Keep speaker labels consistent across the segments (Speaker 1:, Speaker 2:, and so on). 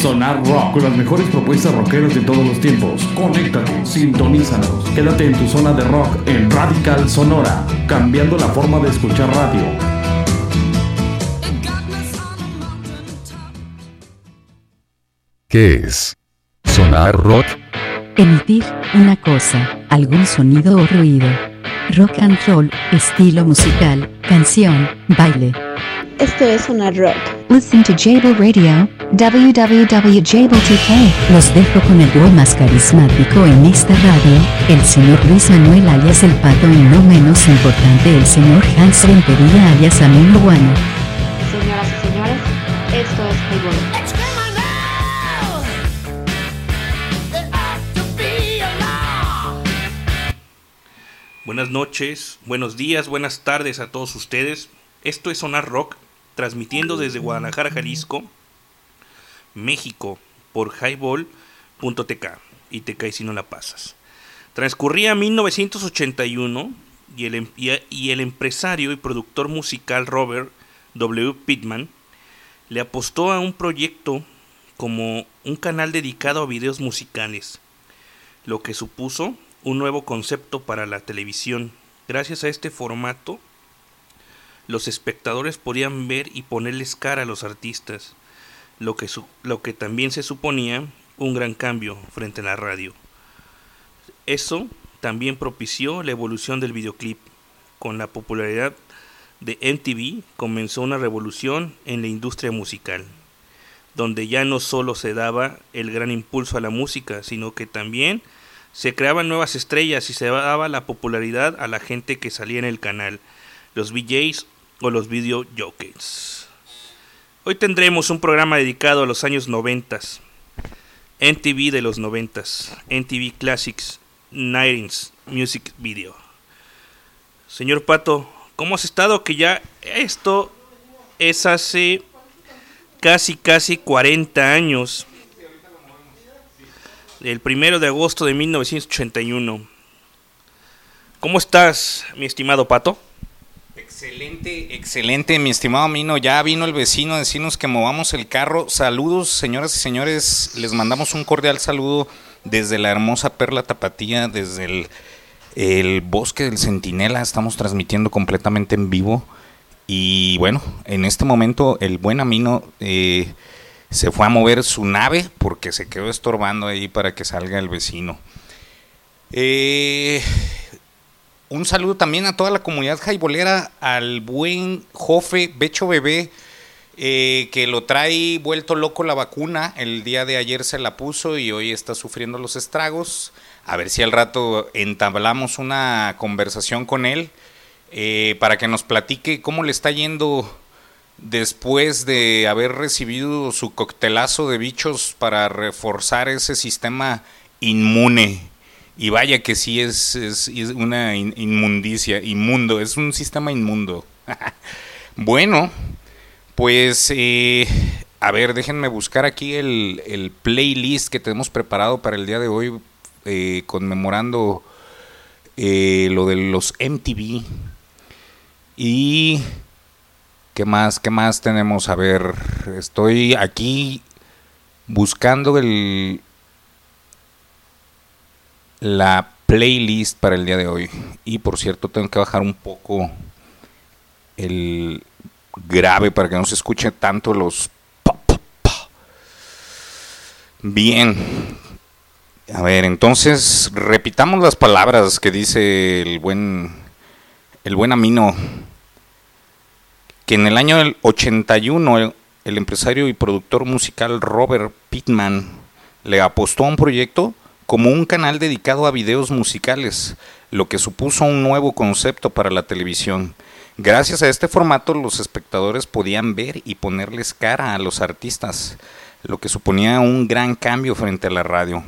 Speaker 1: Sonar Rock con las mejores propuestas rockeras de todos los tiempos. Conéctate, sintonízanos. Quédate en tu zona de rock en Radical Sonora, cambiando la forma de escuchar radio.
Speaker 2: ¿Qué es? ¿Sonar rock?
Speaker 3: Emitir una cosa, algún sonido o ruido. Rock and roll, estilo musical, canción, baile.
Speaker 4: Esto es Sonar Rock.
Speaker 5: Listen to Jable Radio, www.jable2k.
Speaker 3: Los dejo con el dúo más carismático en esta radio, el señor Luis Manuel alias El Pato y no menos importante el señor Hans Rentería alias Amin Guano.
Speaker 4: Señoras y señores, esto es Highball.
Speaker 6: Buenas noches, buenos días, buenas tardes a todos ustedes. Esto es Sonar Rock, transmitiendo desde Guadalajara, Jalisco, México, por highball.tk y te caes si no la pasas. Transcurría 1981 y el, em- y y el empresario y productor musical Robert W. Pittman le apostó a un proyecto como un canal dedicado a videos musicales, lo que supuso un nuevo concepto para la televisión. Gracias a este formato, los espectadores podían ver y ponerles cara a los artistas, lo que, lo que también se suponía un gran cambio frente a la radio. Eso también propició la evolución del videoclip. Con la popularidad de MTV comenzó una revolución en la industria musical, donde ya no solo se daba el gran impulso a la música, sino que también se creaban nuevas estrellas y se daba la popularidad a la gente que salía en el canal, los VJs o los video. Hoy tendremos un programa dedicado a los años 90, NTV de los 90, NTV Classics, 90s Music Video. Señor Pato, ¿cómo has estado? Que ya esto es hace casi, casi 40 años el primero de agosto de 1981. ¿Cómo estás, mi estimado Pato?
Speaker 7: Excelente, excelente, mi estimado Mino. Ya vino el vecino a decirnos que movamos el carro. Saludos, señoras y señores. Les mandamos un cordial saludo desde la hermosa Perla Tapatía, desde el, bosque del Centinela. Estamos transmitiendo completamente en vivo. Y bueno, en este momento el buen Amino eh, se fue a mover su nave porque se quedó estorbando ahí para que salga el vecino. Eh, un saludo también a toda la comunidad jaibolera, al buen Jofe Becho Bebé, eh, que lo trae vuelto loco la vacuna. El día de ayer se la puso y hoy está sufriendo los estragos. A ver si al rato entablamos una conversación con él eh, para que nos platique cómo le está yendo después de haber recibido su coctelazo de bichos para reforzar ese sistema inmune. Y vaya que sí es, es- una in- inmundicia, inmundo, es un sistema inmundo. bueno, pues eh, a ver, déjenme buscar aquí el, el playlist que tenemos preparado para el día de hoy, eh, conmemorando eh, lo de los MTV. Y ¿Qué más? ¿Qué más tenemos? A ver, estoy aquí buscando el la playlist para el día de hoy. Y por cierto, tengo que bajar un poco el grave para que no se escuche tanto los. Bien. A ver, entonces repitamos las palabras que dice el buen el buen Amino que en el año del 81 el, el empresario y productor musical Robert Pittman le apostó a un proyecto como un canal dedicado a videos musicales, lo que supuso un nuevo concepto para la televisión. Gracias a este formato los espectadores podían ver y ponerles cara a los artistas, lo que suponía un gran cambio frente a la radio.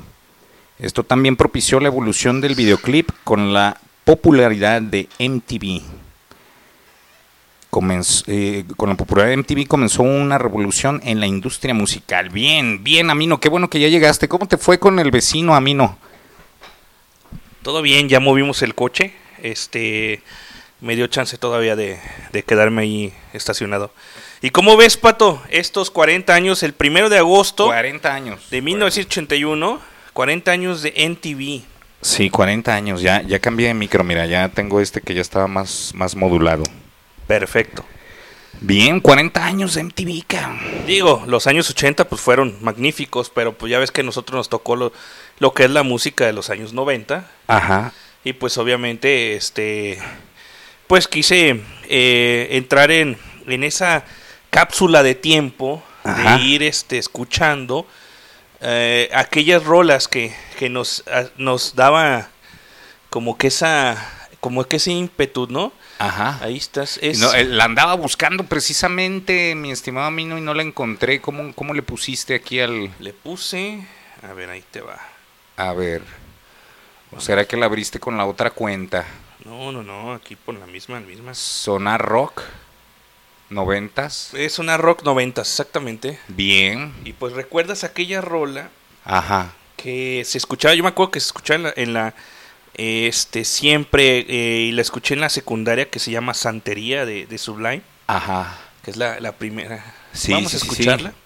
Speaker 7: Esto también propició la evolución del videoclip con la popularidad de MTV comenzó, eh, con la popularidad de MTV comenzó una revolución en la industria musical. Bien, bien, Amino, qué bueno que ya llegaste. ¿Cómo te fue con el vecino, Amino?
Speaker 6: Todo bien, ya movimos el coche. Este me dio chance todavía de, de quedarme ahí estacionado. ¿Y cómo ves, Pato, estos 40 años, el primero de agosto
Speaker 7: 40 años.
Speaker 6: de 1981, 40 años de NTV?
Speaker 7: Sí, 40 años. Ya, ya cambié de micro. Mira, ya tengo este que ya estaba más, más modulado.
Speaker 6: Perfecto.
Speaker 7: Bien, 40 años de MTV, cabrón.
Speaker 6: Digo, los años 80 pues fueron magníficos, pero pues ya ves que a nosotros nos tocó lo, lo que es la música de los años 90
Speaker 7: Ajá.
Speaker 6: y pues obviamente este pues quise eh, entrar en, en esa cápsula de tiempo
Speaker 7: Ajá.
Speaker 6: de ir este escuchando eh, aquellas rolas que, que nos, a- nos daba como que esa como que ese ímpetu, ¿no?
Speaker 7: Ajá.
Speaker 6: Ahí estás. Es,
Speaker 7: No, eh, la andaba buscando precisamente, mi estimado Mino, y no la encontré. ¿Cómo, cómo le pusiste aquí al...?
Speaker 6: Le puse. A ver, ahí te va.
Speaker 7: A ver. ¿O será que la abriste con la otra cuenta?
Speaker 6: No, no, no, aquí por la misma, la misma.
Speaker 7: Sonar Rock. Noventas.
Speaker 6: Es una rock 90, exactamente.
Speaker 7: Bien.
Speaker 6: Y pues recuerdas aquella rola
Speaker 7: Ajá.
Speaker 6: que se escuchaba, yo me acuerdo que se escuchaba en la, en la, este, siempre, eh, y la escuché en la secundaria que se llama Santería de, de Sublime,
Speaker 7: Ajá.
Speaker 6: que es la, la primera.
Speaker 7: Sí,
Speaker 6: Vamos
Speaker 7: sí,
Speaker 6: a escucharla.
Speaker 7: sí.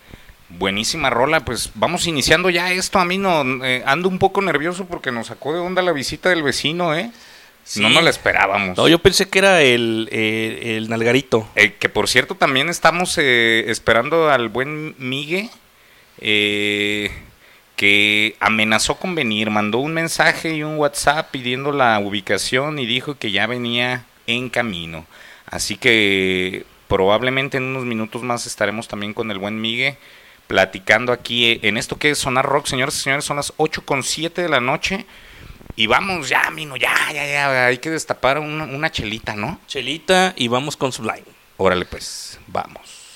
Speaker 7: Buenísima rola, pues vamos iniciando ya esto. A mí no eh, ando un poco nervioso porque nos sacó de onda la visita del vecino, ¿eh?
Speaker 6: Sí.
Speaker 7: No nos la esperábamos.
Speaker 6: No, yo pensé que era el, eh, el Nalgarito.
Speaker 7: Eh, que por cierto también estamos eh, esperando al buen Migue, eh, que amenazó con venir, mandó un mensaje y un WhatsApp pidiendo la ubicación y dijo que ya venía en camino. Así que probablemente en unos minutos más estaremos también con el buen Migue platicando aquí eh, en esto que es Sonar Rock, señores y señores, son las 8 con 7 de la noche. Y vamos ya, Mino, ya, ya, ya, hay que destapar una, una chelita, ¿no?
Speaker 6: Chelita y vamos con Sublime.
Speaker 7: Órale pues, vamos.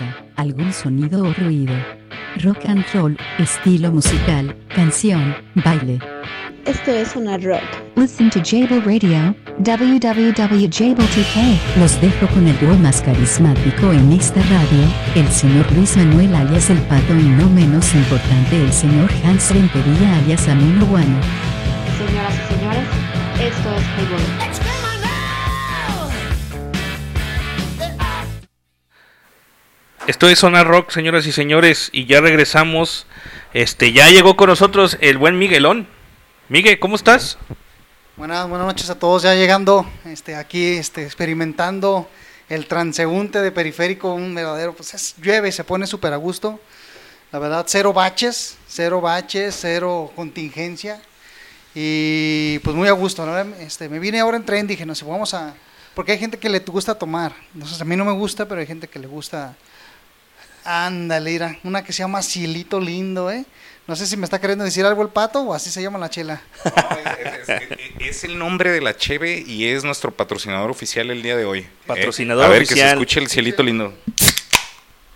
Speaker 3: Una algún sonido o ruido. Rock and roll, estilo musical, canción, baile.
Speaker 4: Esto es Sonar Rock.
Speaker 5: Listen to Jable Radio, www.jable2k.
Speaker 3: Los dejo con el dúo más carismático en esta radio, el señor Luis Manuel alias El Pato y no menos importante el señor Hans Rentería alias Amino Guano.
Speaker 4: Esto es
Speaker 6: Zona Rock, señoras y señores, y ya regresamos. Este, ya llegó con nosotros el buen Miguelón. Miguel, ¿cómo estás?
Speaker 8: Buenas, buenas noches a todos, ya llegando este, aquí este, experimentando el transeúnte de periférico, un verdadero, pues es, llueve, se pone súper a gusto. La verdad, cero baches, cero baches, cero contingencia. Y pues muy a gusto, ¿no? Este, me vine ahora en tren, dije, no sé, vamos a... Porque hay gente que le gusta tomar. Entonces a mí no me gusta, pero hay gente que le gusta... Ándale, mira, una que se llama Cielito Lindo, ¿eh? No sé si me está queriendo decir algo el pato o así se llama la chela.
Speaker 7: es, es- es el nombre de la Cheve y es nuestro patrocinador oficial el día de hoy.
Speaker 6: Patrocinador
Speaker 7: Eh, A ver, que se escuche el cielito lindo.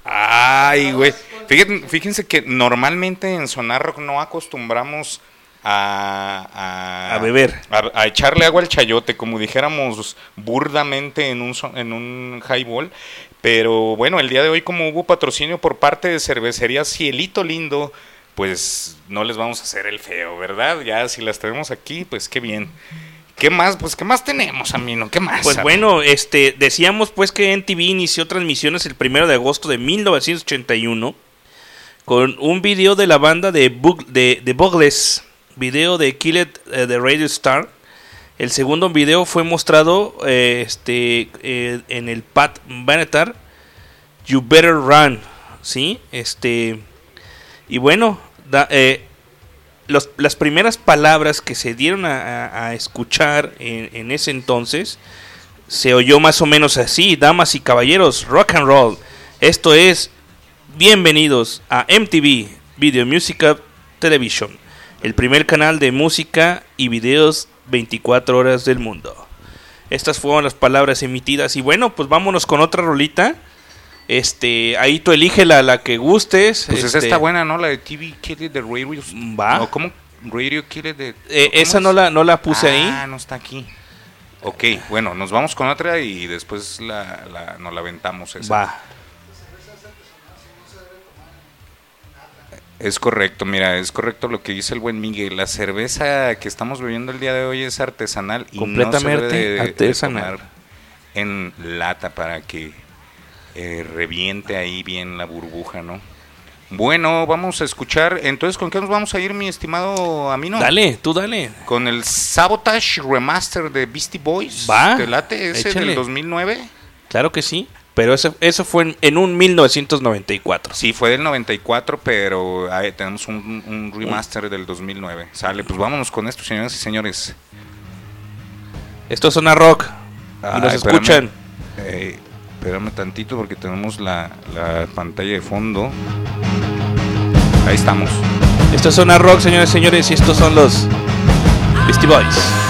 Speaker 7: Ay, güey. Fíjense, fíjense que normalmente en Sonar Rock no acostumbramos a... A,
Speaker 6: A beber.
Speaker 7: A, a echarle agua al chayote, como dijéramos burdamente en un, so- en un highball. Pero bueno, el día de hoy como hubo patrocinio por parte de cervecería Cielito Lindo, pues no les vamos a hacer el feo, ¿verdad? Ya si las tenemos aquí, pues qué bien. ¿Qué más? Pues qué más tenemos, Amino, ¿qué más?
Speaker 6: Pues bueno, este, decíamos pues que NTV inició transmisiones el primero de agosto de 1981 con un video de la banda de, Bug- de, de Buggles, video de Kill It eh, de Radio Star. El segundo video fue mostrado eh, este, eh, en el Pat Benatar, You Better Run, ¿sí? Este, y bueno, eh, las primeras palabras que se dieron a escuchar en, en ese entonces se oyó más o menos así, damas y caballeros, rock and roll. Esto es bienvenidos a MTV Video Music Television, el primer canal de música y videos 24 horas del mundo. Estas fueron las palabras emitidas y bueno, pues vámonos con otra rolita. Este, ahí tú elige la, la que gustes.
Speaker 7: Pues
Speaker 6: este,
Speaker 7: está buena, ¿no? La de TV Kid de Radio.
Speaker 6: Va.
Speaker 7: No, ¿cómo? Radio Kid de...
Speaker 6: eh,
Speaker 7: ¿cómo
Speaker 6: esa
Speaker 7: es?
Speaker 6: no la, no la puse ahí.
Speaker 7: Ah, no está aquí. Ok, bueno, nos vamos con otra y después la, la, nos la aventamos esa.
Speaker 6: Va.
Speaker 7: Es correcto, mira, es correcto lo que dice el buen Miguel. La cerveza que estamos bebiendo el día de hoy es artesanal y no se
Speaker 6: Completamente
Speaker 7: debe de- de
Speaker 6: artesanal.
Speaker 7: tomar en lata para que eh, reviente ahí bien la burbuja, ¿no? Bueno, vamos a escuchar. Entonces, ¿con qué nos vamos a ir, mi estimado Amino?
Speaker 6: Dale, tú dale.
Speaker 7: Con el Sabotage Remaster de Beastie Boys.
Speaker 6: Va,
Speaker 7: ¿Te late ese
Speaker 6: échale.
Speaker 7: del 2009?
Speaker 6: Claro que sí. Pero eso, eso fue en, en un 1994.
Speaker 7: Sí, fue del 94, pero ahí tenemos un, un remaster del 2009. Sale, pues vámonos con esto, señoras y señores.
Speaker 6: Esto es una rock. Y nos
Speaker 7: espérame.
Speaker 6: escuchan.
Speaker 7: Eh, espérame tantito porque tenemos la, la pantalla de fondo. Ahí estamos.
Speaker 6: Esto es una rock, señores y señores. Y estos son los Beastie Boys.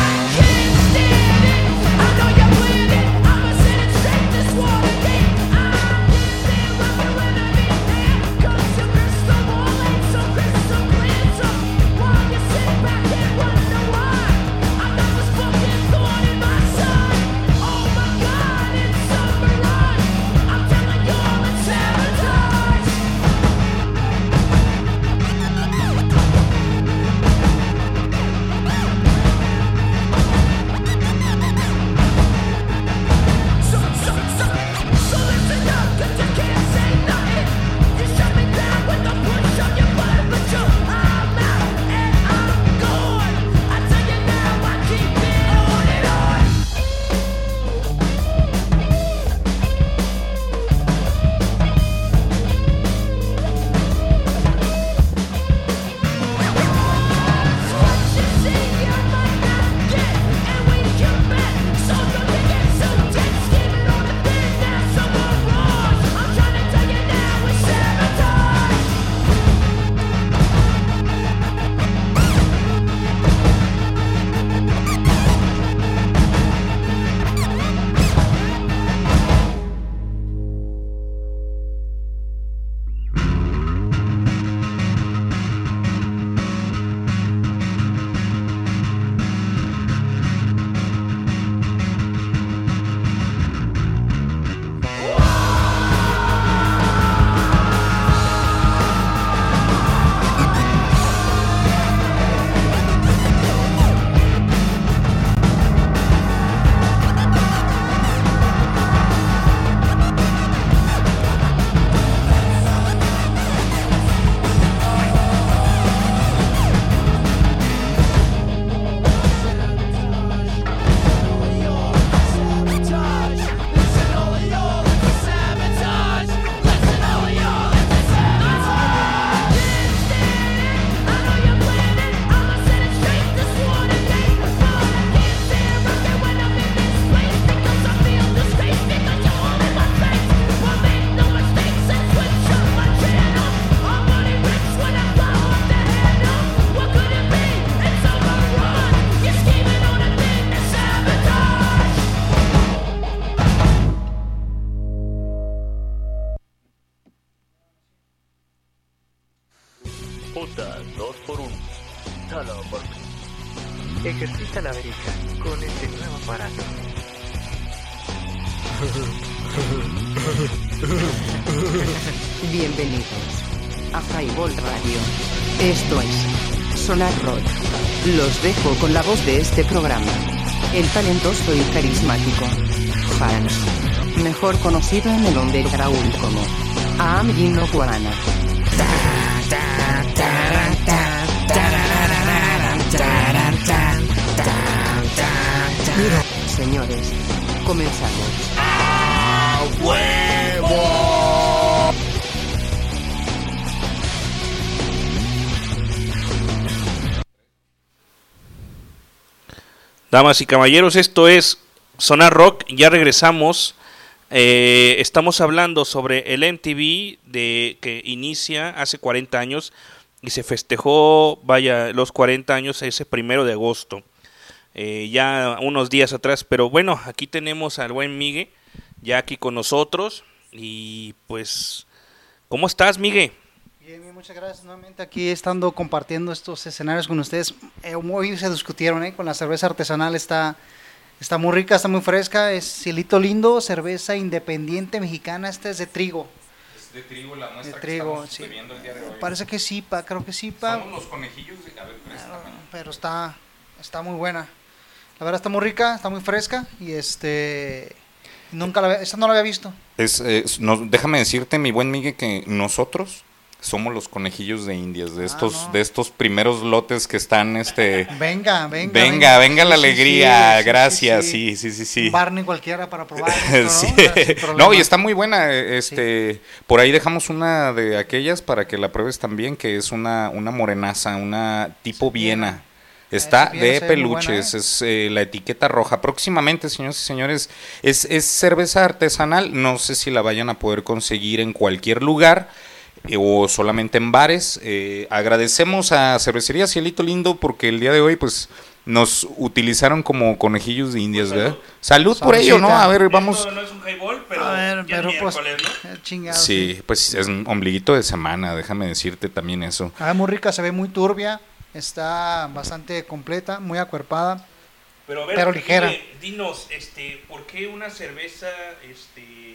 Speaker 9: Dejo con la voz de este programa. El talentoso y carismático Hans, mejor conocido en el underground como Amgino Guarana. Señores, comenzamos.
Speaker 6: Damas y caballeros, esto es Sonar Rock. Ya regresamos. Eh, estamos hablando sobre el MTV de que inicia hace 40 años y se festejó, vaya, los 40 años ese primero de agosto. Eh, ya unos días atrás, pero bueno, aquí tenemos al buen Migue, ya aquí con nosotros. Y pues, ¿cómo estás, Migue?
Speaker 8: Muchas gracias nuevamente aquí estando compartiendo estos escenarios con ustedes. Eh, hoy se discutieron eh, con la cerveza artesanal, está, está muy rica, está muy fresca, es Cielito Lindo, cerveza independiente mexicana, esta es de trigo.
Speaker 7: Es de trigo la
Speaker 8: De
Speaker 7: muestra que
Speaker 8: trigo,
Speaker 7: estamos
Speaker 8: sí.
Speaker 7: bebiendo el día de hoy.
Speaker 8: Parece que sí, pa, creo que sí, pa,
Speaker 7: Somos los conejillos de... A ver, préstame.
Speaker 8: pero está, está muy buena. La verdad está muy rica, está muy fresca y este nunca la había- esta no la había visto.
Speaker 7: Es, es- no, déjame decirte, mi buen Miguel, que nosotros somos los conejillos de Indias, de estos,
Speaker 8: Ah, no.
Speaker 7: de estos primeros lotes que están, este...
Speaker 8: Venga, venga.
Speaker 7: Venga, venga la alegría,
Speaker 8: sí, sí,
Speaker 7: gracias,
Speaker 8: sí.
Speaker 7: sí, sí, sí,
Speaker 8: Barney cualquiera para probar. esto, ¿no?
Speaker 7: Y está muy buena. eh, Este, por ahí dejamos una de aquellas para que la pruebes también, que es una, una morenaza, una tipo Viena. Está de
Speaker 8: buena,
Speaker 7: peluches,
Speaker 8: ¿eh?
Speaker 7: es eh, la etiqueta roja. Próximamente, señores y señores, es, es cerveza artesanal. No sé si la vayan a poder conseguir en cualquier lugar o solamente en bares. Eh, agradecemos a Cervecería Cielito Lindo porque el día de hoy, pues, nos utilizaron como conejillos de indias, ¿verdad? Salud por ello, ¿no? A ver, vamos.
Speaker 6: Esto no es un highball, pero
Speaker 8: A ver, pero
Speaker 6: es
Speaker 8: pues,
Speaker 6: ¿no?
Speaker 8: eh, chingado,
Speaker 7: Sí, pues es un ombliguito de semana, déjame decirte también eso.
Speaker 8: Ah, muy rica, se ve muy turbia, está bastante completa, muy acuerpada.
Speaker 6: Pero, a ver,
Speaker 8: Pero ligera.
Speaker 6: dime, dinos, este, ¿por qué una cerveza este,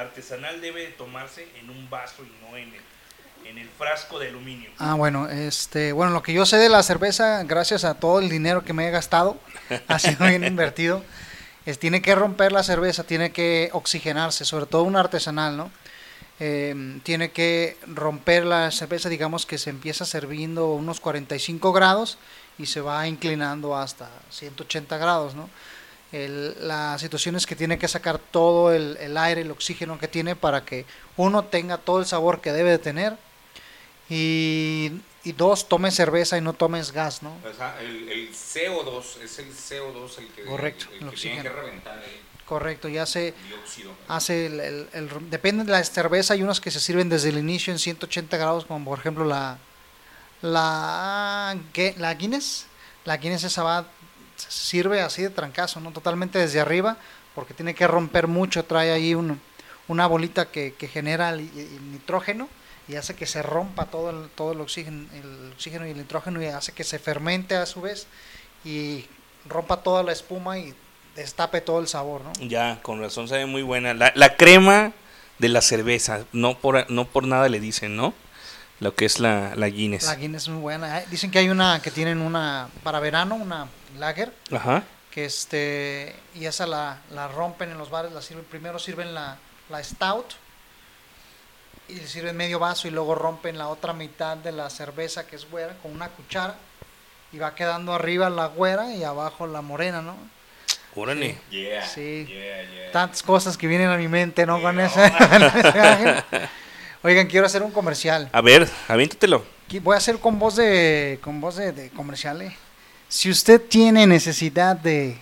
Speaker 6: artesanal debe de tomarse en un vaso y no en el, en el frasco de aluminio?
Speaker 8: Ah, bueno, este, bueno, lo que yo sé de la cerveza, gracias a todo el dinero que me he gastado, ha sido bien invertido, es tiene que romper la cerveza, tiene que oxigenarse, sobre todo una artesanal, ¿no? Eh, tiene que romper la cerveza, digamos que se empieza serviendo unos 45 grados y se va inclinando hasta 180 grados, ¿no? El- la situación es que tiene que sacar todo el, el aire, el oxígeno que tiene para que uno tenga todo el sabor que debe de tener y, y dos, tomes cerveza y no tomes gas, ¿no?
Speaker 7: el, CO2 es el CO2 el que,
Speaker 8: Correcto, el el que tiene que
Speaker 7: reventar
Speaker 8: Correcto, ya se
Speaker 7: dióxido.
Speaker 8: hace el, depende de la cerveza, hay unas que se sirven desde el inicio en 180 grados, como por ejemplo la la, la Guinness, la Guinness esa va, sirve así de trancazo, ¿no? Totalmente desde arriba, porque tiene que romper mucho, trae ahí un- una bolita que, que genera el, el nitrógeno y hace que se rompa todo el, todo el oxígeno, el oxígeno y el nitrógeno y hace que se fermente a su vez y rompa toda la espuma y destape todo el sabor, ¿no?
Speaker 6: Ya, con razón sabe muy buena. La, la crema de la cerveza, no por, no por nada le dicen, ¿no? Lo que es la, la Guinness.
Speaker 8: La Guinness es muy buena. Dicen que hay una que tienen una para verano, una lager,
Speaker 6: Ajá.
Speaker 8: que este y esa la, la rompen en los bares, la sirven primero sirven la, la stout y le sirven medio vaso y luego rompen la otra mitad de la cerveza que es güera con una cuchara y va quedando arriba la güera y abajo la morena, ¿no?
Speaker 6: Órale.
Speaker 7: Yeah,
Speaker 8: Sí.
Speaker 7: yeah, yeah.
Speaker 8: Tantas cosas que vienen a mi mente, ¿no? Con ese. Oigan, quiero hacer un comercial.
Speaker 6: A ver, aviéntatelo.
Speaker 8: Voy a hacer con voz de con voz de, de comercial. ¿eh? Si usted tiene necesidad de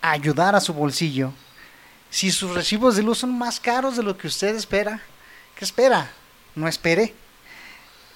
Speaker 8: ayudar a su bolsillo, si sus recibos de luz son más caros de lo que usted espera, ¿qué espera? No espere.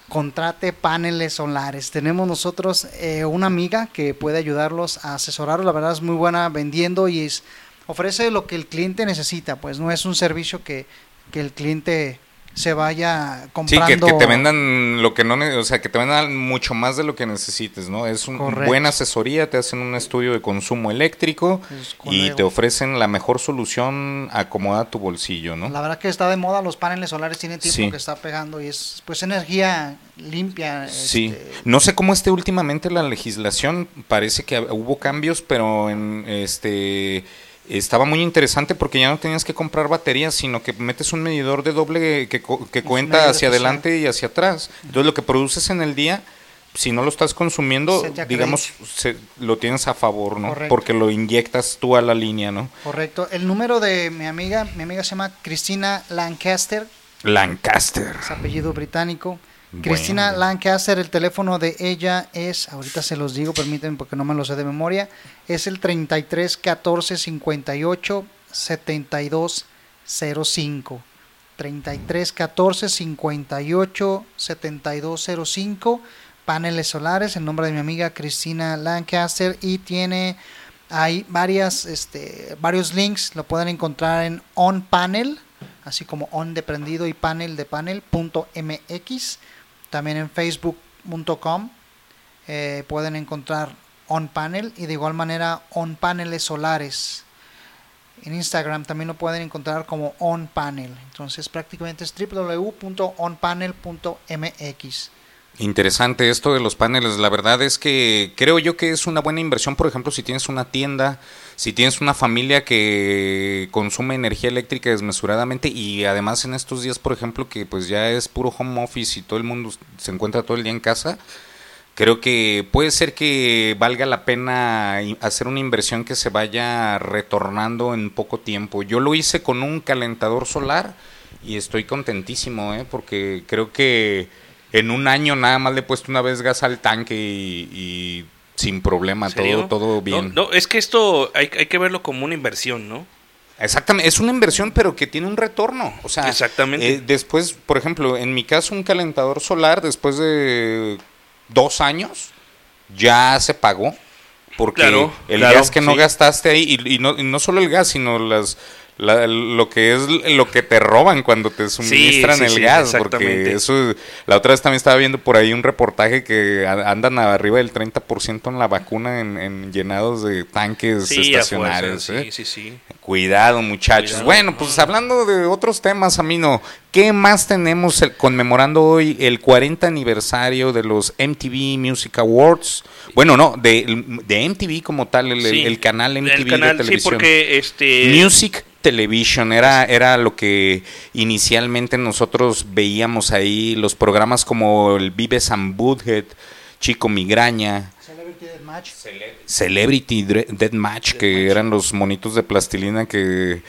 Speaker 8: Contrate paneles solares. Tenemos nosotros eh, una amiga que puede ayudarlos a asesorarlos. La verdad es muy buena vendiendo y es, ofrece lo que el cliente necesita. Pues no es un servicio que, que el cliente se vaya
Speaker 7: Sí,
Speaker 8: comprando.
Speaker 7: que, que te vendan lo que no, o sea, que te vendan mucho más de lo que necesites, ¿no? Es una buena asesoría, te hacen un estudio de consumo eléctrico
Speaker 8: Es
Speaker 7: y te ofrecen la mejor solución acomoda tu bolsillo, ¿no?
Speaker 8: La verdad que está de moda, los paneles solares tienen tiempo
Speaker 7: Sí.
Speaker 8: que está pegando y es pues energía limpia.
Speaker 7: Sí,
Speaker 8: este,
Speaker 7: no sé cómo esté últimamente la legislación, parece que hubo cambios, pero en este estaba muy interesante porque ya no tenías que comprar baterías, sino que metes un medidor de doble que, que cuenta hacia adelante y hacia atrás. Entonces lo que produces en el día, si no lo estás consumiendo, digamos, se- lo tienes a favor, ¿no?
Speaker 8: Correcto.
Speaker 7: Porque lo inyectas tú a la línea, ¿no?
Speaker 8: correcto. El número de mi amiga, mi amiga se llama Cristina Lancaster,
Speaker 7: Lancaster.
Speaker 8: es apellido británico. Cristina Lancaster, el teléfono de ella es, ahorita se los digo, permítanme porque no me lo sé de memoria, es el 33 14 58 72 05. 33 14 58 72 05. Paneles solares, en nombre de mi amiga Cristina Lancaster y tiene hay varias, este, varios links, lo pueden encontrar en OnPanel, así como on de prendido y panel de panel.mx. También en facebook.com eh, pueden encontrar OnPanel y de igual manera OnPaneles solares. En Instagram también lo pueden encontrar como OnPanel. Entonces prácticamente es www.onpanel.mx.
Speaker 7: Interesante esto de los paneles. La verdad es que creo yo que es una buena inversión, por ejemplo, si tienes una tienda, si tienes una familia que consume energía eléctrica desmesuradamente y además en estos días, por ejemplo, que pues ya es puro home office y todo el mundo se encuentra todo el día en casa, creo que puede ser que valga la pena hacer una inversión que se vaya retornando en poco tiempo. Yo lo hice con un calentador solar y estoy contentísimo, ¿eh? porque creo que en un año nada más le he puesto una vez gas al tanque y, y sin problema, todo, todo
Speaker 6: No,
Speaker 7: bien.
Speaker 6: No, es que esto hay, hay que verlo como una inversión, ¿no?
Speaker 7: Exactamente, es una inversión pero que tiene un retorno. O sea,
Speaker 6: Exactamente.
Speaker 7: eh, después, por ejemplo, en mi caso un calentador solar después de dos años ya se pagó. Porque
Speaker 6: Claro,
Speaker 7: el
Speaker 6: claro,
Speaker 7: gas que no
Speaker 6: sí.
Speaker 7: gastaste ahí, y, y no, y no solo el gas, sino las la- lo que es lo que te roban cuando te suministran
Speaker 6: sí,
Speaker 7: el
Speaker 6: sí,
Speaker 7: gas, porque eso, la otra vez también estaba viendo por ahí un reportaje que andan arriba del 30% en la vacuna en, en llenados de tanques
Speaker 6: Sí,
Speaker 7: estacionarios.
Speaker 6: fuerza,
Speaker 7: ¿eh?
Speaker 6: sí, sí, sí.
Speaker 7: Cuidado, muchachos.
Speaker 6: Cuidado.
Speaker 7: Bueno, pues hablando de otros temas, Amino, ¿qué más tenemos el- conmemorando hoy el 40 aniversario de los MTV Music Awards? Bueno, no, de, de MTV como tal, el,
Speaker 6: Sí,
Speaker 7: canal MTV
Speaker 6: el canal,
Speaker 7: de
Speaker 6: sí,
Speaker 7: televisión.
Speaker 6: porque este
Speaker 7: Music Television era, era lo que inicialmente nosotros veíamos ahí, los programas como el Vives and Butthead, Chico Migraña,
Speaker 8: Celebrity Deathmatch.
Speaker 7: Celebrity Dre- Deathmatch, que eran los monitos de plastilina que...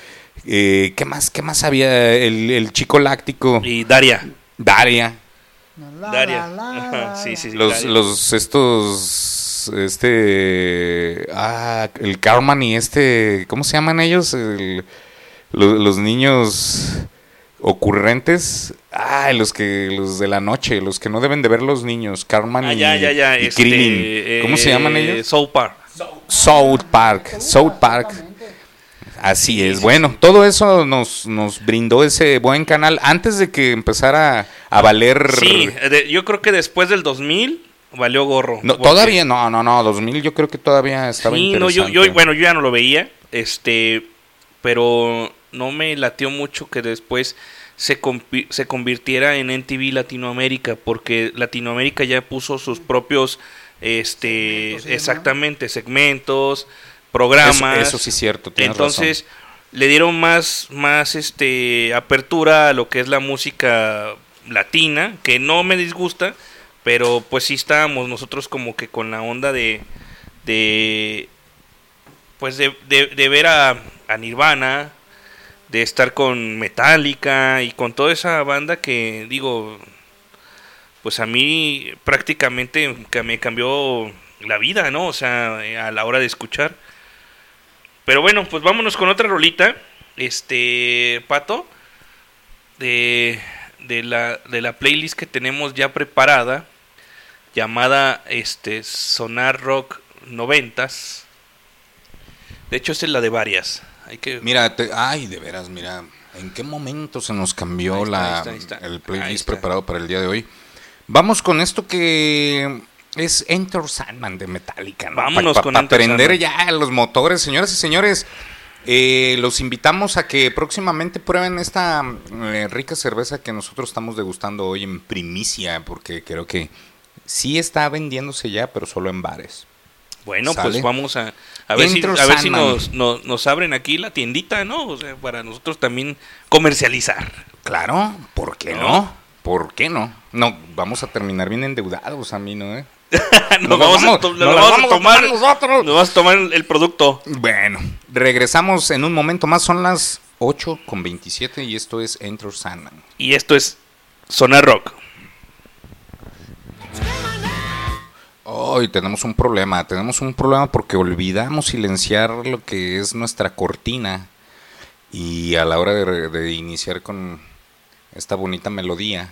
Speaker 7: eh, ¿Qué más qué más había? El, el chico láctico.
Speaker 6: y Daria.
Speaker 7: Daria.
Speaker 8: La,
Speaker 6: Daria.
Speaker 8: la, la,
Speaker 6: Ajá,
Speaker 8: la,
Speaker 6: sí, sí, sí,
Speaker 7: Los,
Speaker 6: Daria.
Speaker 7: los, estos, este, ah, el Carman y este, ¿cómo se llaman ellos? El- lo- los niños ocurrentes, ah, los que, los de la noche, los que no deben de ver los niños, Carman
Speaker 6: Ah,
Speaker 7: y,
Speaker 6: ya, ya, ya.
Speaker 7: y
Speaker 6: este,
Speaker 7: Krillin. ¿Cómo se
Speaker 6: eh,
Speaker 7: llaman ellos?
Speaker 6: South Park.
Speaker 7: South Park, South Park. Así es. Bueno, todo eso nos, nos brindó ese buen canal antes de que empezara a valer.
Speaker 6: Sí, de- yo creo que después del 2000 valió gorro.
Speaker 7: No,
Speaker 6: porque-
Speaker 7: todavía no, no, no, 2000 yo creo que todavía estaba
Speaker 6: Sí, no, yo,
Speaker 7: interesante.
Speaker 6: yo, bueno, yo ya no lo veía, este, pero no me latió mucho que después se, se convirtiera en NTV Latinoamérica, porque Latinoamérica ya puso sus propios, este,
Speaker 8: Segmentos
Speaker 6: exactamente, segmentos, programas.
Speaker 7: Eso, eso sí es cierto, tienes
Speaker 6: Entonces le dieron más, más, este, apertura a lo que es la música latina, que no me disgusta, pero pues sí estábamos nosotros como que con la onda de, de pues de, de- ver a, Nirvana, de estar con Metallica y con toda esa banda que digo, pues a mí prácticamente me cambió la vida, ¿no? O sea, a la hora de escuchar. Pero bueno, pues vámonos con otra rolita, este, Pato, de, de, la, de la playlist que tenemos ya preparada, llamada este, Sonar Rock noventas. De hecho, esta es la de varias. Hay que...
Speaker 7: Mira, te- ay, de veras, mira. ¿En qué momento se nos cambió
Speaker 6: está,
Speaker 7: la,
Speaker 6: ahí está, ahí está.
Speaker 7: el playlist preparado para el día de hoy? Vamos con esto que es Enter Sandman de Metallica. ¿no?
Speaker 6: Vámonos
Speaker 7: Pa-
Speaker 6: con
Speaker 7: pa-
Speaker 6: Enter
Speaker 7: prender ya los motores, señoras y señores. eh, los invitamos a que próximamente prueben esta eh, rica cerveza que nosotros estamos degustando hoy en primicia, porque creo que sí está vendiéndose ya, pero solo en bares.
Speaker 6: Bueno,
Speaker 7: Sale.
Speaker 6: pues vamos a, a ver, si, a ver si nos, nos, nos abren aquí la tiendita, ¿no? O sea, para nosotros también comercializar.
Speaker 7: Claro, ¿por qué
Speaker 6: ¿No?
Speaker 7: no? ¿Por qué no? No, vamos a terminar bien endeudados a mí, ¿no? eh?
Speaker 6: nos
Speaker 7: Nos
Speaker 6: vamos,
Speaker 7: vamos-
Speaker 6: a,
Speaker 7: nos
Speaker 6: vamos
Speaker 7: vamos
Speaker 6: tomar,
Speaker 7: tomar nosotros.
Speaker 6: nos vamos a tomar el, el producto.
Speaker 7: Bueno, regresamos en un momento más. Son las 8 con 27 y esto es Enter Sandman.
Speaker 6: Y esto es Sonar Rock.
Speaker 7: Hoy tenemos un problema. Tenemos un problema porque olvidamos silenciar lo que es nuestra cortina. Y a la hora de, iniciar con esta bonita melodía,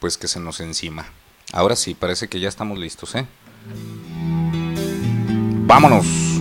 Speaker 7: pues que se nos encima. Ahora sí, parece que ya estamos listos, ¿eh? Vámonos.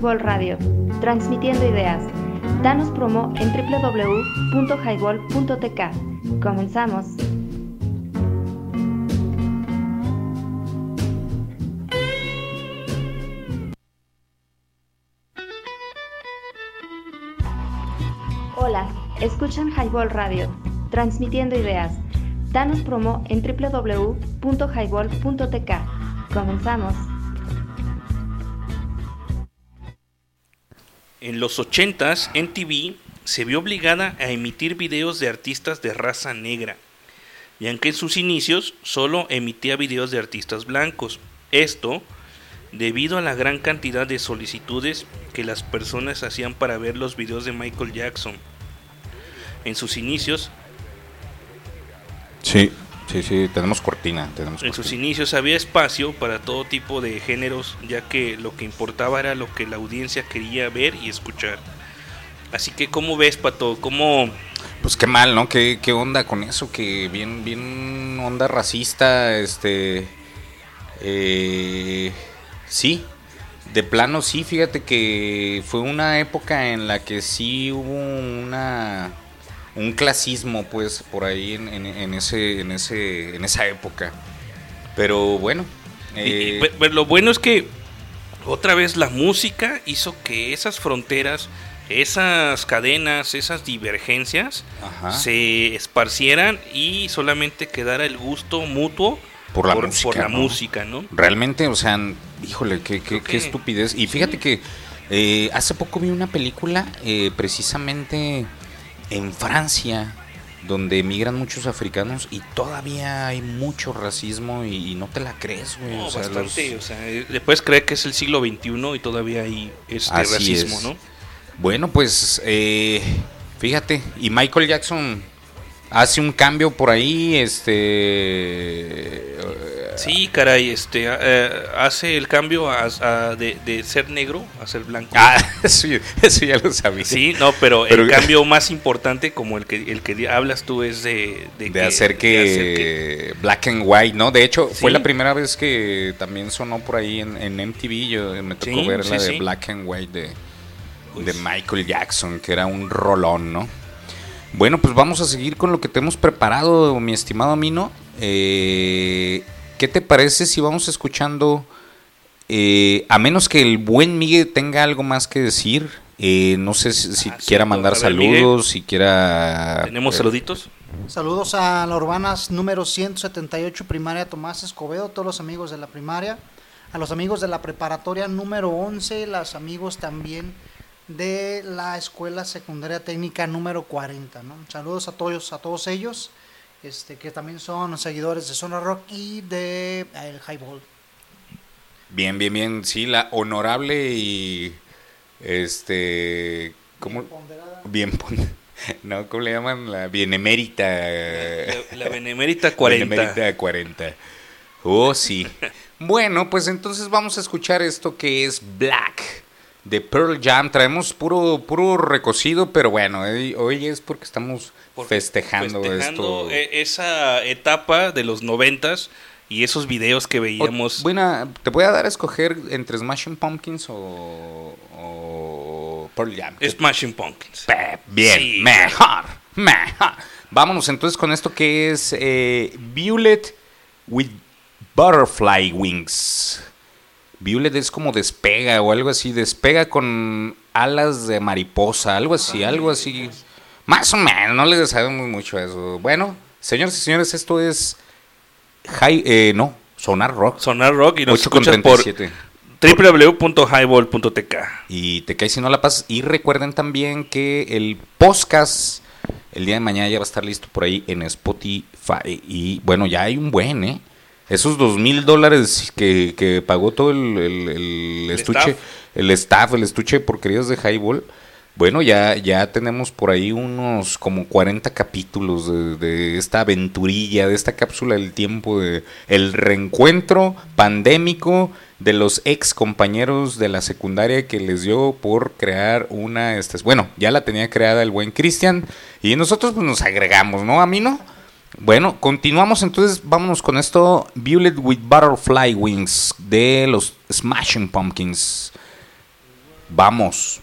Speaker 4: Highball Radio, transmitiendo ideas. Danos promo en www.highball.tk. Comenzamos. Hola, escuchan Highball Radio, transmitiendo ideas. Danos promo en www.highball.tk. Comenzamos.
Speaker 6: En los 80s, NTV se vio obligada a emitir videos de artistas de raza negra, y aunque en sus inicios solo emitía videos de artistas blancos. Esto debido a la gran cantidad de solicitudes que las personas hacían para ver los videos de Michael Jackson. En sus inicios,
Speaker 7: Sí, sí, sí, tenemos cortina, tenemos
Speaker 6: en sus inicios había espacio para todo tipo de géneros, ya que lo que importaba era lo que la audiencia quería ver y escuchar. Así que, ¿cómo ves, Pato? ¿Cómo,
Speaker 7: Pues qué mal, ¿no? ¿Qué, qué onda con eso? Que bien, bien onda racista, este... eh, sí, de plano sí, fíjate que fue una época en la que sí hubo una... Un clasismo, pues, por ahí en, en- en ese, en, ese, en esa época. Pero bueno.
Speaker 6: Y- y,
Speaker 7: eh,
Speaker 6: pe- pero lo bueno es que otra vez la música hizo que esas fronteras, esas cadenas, esas divergencias
Speaker 7: Ajá.
Speaker 6: se esparcieran y solamente quedara el gusto mutuo
Speaker 7: Por la música,
Speaker 6: por la
Speaker 7: ¿no?
Speaker 6: música, ¿no?
Speaker 7: Realmente, o sea, híjole, qué, qué, estupidez. Y fíjate que eh, hace poco vi una película eh, precisamente en Francia, donde emigran muchos africanos y todavía hay mucho racismo y, y no te la crees, güey.
Speaker 6: No,
Speaker 7: o sea,
Speaker 6: bastante,
Speaker 7: los-
Speaker 6: o sea, puedes creer que es el siglo XXI y todavía hay este
Speaker 7: Así
Speaker 6: racismo,
Speaker 7: es.
Speaker 6: ¿no?
Speaker 7: Bueno, pues eh, fíjate, y Michael Jackson hace un cambio por ahí, este...
Speaker 6: Sí, caray, este eh, hace el cambio a- a- de, de ser negro a ser blanco.
Speaker 7: Ah, eso, ya- eso ya lo sabía.
Speaker 6: Sí, no, pero,
Speaker 7: Pero-
Speaker 6: el cambio más importante, como el que el que hablas tú, es de,
Speaker 7: de hacer que,
Speaker 6: de hacer que-
Speaker 7: Black and White, ¿no? De hecho, fue la primera vez que también sonó por ahí en, en MTV. Yo me tocó
Speaker 6: Sí,
Speaker 7: ver la
Speaker 6: sí,
Speaker 7: de. Black and White de, de Michael Jackson, que era un rolón, ¿no? Bueno, pues vamos a seguir con lo que te hemos preparado, mi estimado Mino. Eh, ¿Qué te parece si vamos escuchando, eh, a menos que el buen Miguel tenga algo más que decir? eh, no sé si, si
Speaker 6: Ah,
Speaker 7: quiera mandar
Speaker 6: ver, Miguel.
Speaker 7: saludos, si quiera...
Speaker 6: tenemos
Speaker 7: eh,
Speaker 6: saluditos.
Speaker 8: Saludos a la Urbanas número 178, primaria Tomás Escobedo, todos los amigos de la primaria, a los amigos de la preparatoria número 11, los amigos también de la escuela secundaria técnica número 40. ¿no? Saludos a todos, a todos ellos, este, que también son seguidores de Zona Rock y de eh, el Highball.
Speaker 7: Bien, bien, bien. Sí, la honorable y. Este. ¿Cómo? Bien pon- No, ¿cómo le llaman? La bienemérita.
Speaker 6: La, la Benemérita 40.
Speaker 7: Benemérita 40. Oh, sí. Bueno, pues entonces vamos a escuchar esto que es Black de Pearl Jam. Traemos puro, puro recocido, pero bueno, hoy, hoy es porque estamos
Speaker 6: Porque
Speaker 7: festejando,
Speaker 6: festejando,
Speaker 7: esto.
Speaker 6: eh, esa etapa de los noventas y esos videos que veíamos.
Speaker 7: O- bueno, te voy a dar a escoger entre Smashing Pumpkins o, o Pearl Jam.
Speaker 6: Smashing Pumpkins.
Speaker 7: Bien,
Speaker 6: Sí.
Speaker 7: mejor, mejor. Vámonos entonces con esto que es eh, Violet with Butterfly Wings. Violet es como despega o algo así, despega con alas de mariposa, algo así, algo así. Más o menos, no le sabemos mucho a eso. Bueno, señores y señores, esto es High, eh, no, Sonar Rock.
Speaker 6: Sonar Rock y nos
Speaker 7: 8 con
Speaker 6: escuchas por
Speaker 7: 37.
Speaker 6: www.highball.tk.
Speaker 7: Y te caes si no la pasas. Y recuerden también que el podcast el día de mañana ya va a estar listo por ahí en Spotify. Y bueno, ya hay un buen, ¿eh? Esos dos mil dólares que, que pagó todo el, el- el estuche,
Speaker 6: staff.
Speaker 7: el staff, el estuche de porquerías de Highball. Bueno, ya, ya tenemos por ahí unos como 40 capítulos de, de esta aventurilla, de esta cápsula del tiempo, de el reencuentro pandémico de los ex compañeros de la secundaria que les dio por crear una, este, bueno, ya la tenía creada el buen Cristian y nosotros pues nos agregamos, ¿no? A mí no. Bueno, continuamos entonces, vámonos con esto, Violet with Butterfly Wings de los Smashing Pumpkins.
Speaker 10: Vamos.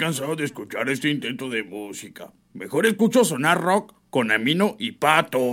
Speaker 11: cansado de escuchar este intento de música. Mejor escucho sonar rock con Amino y Pato.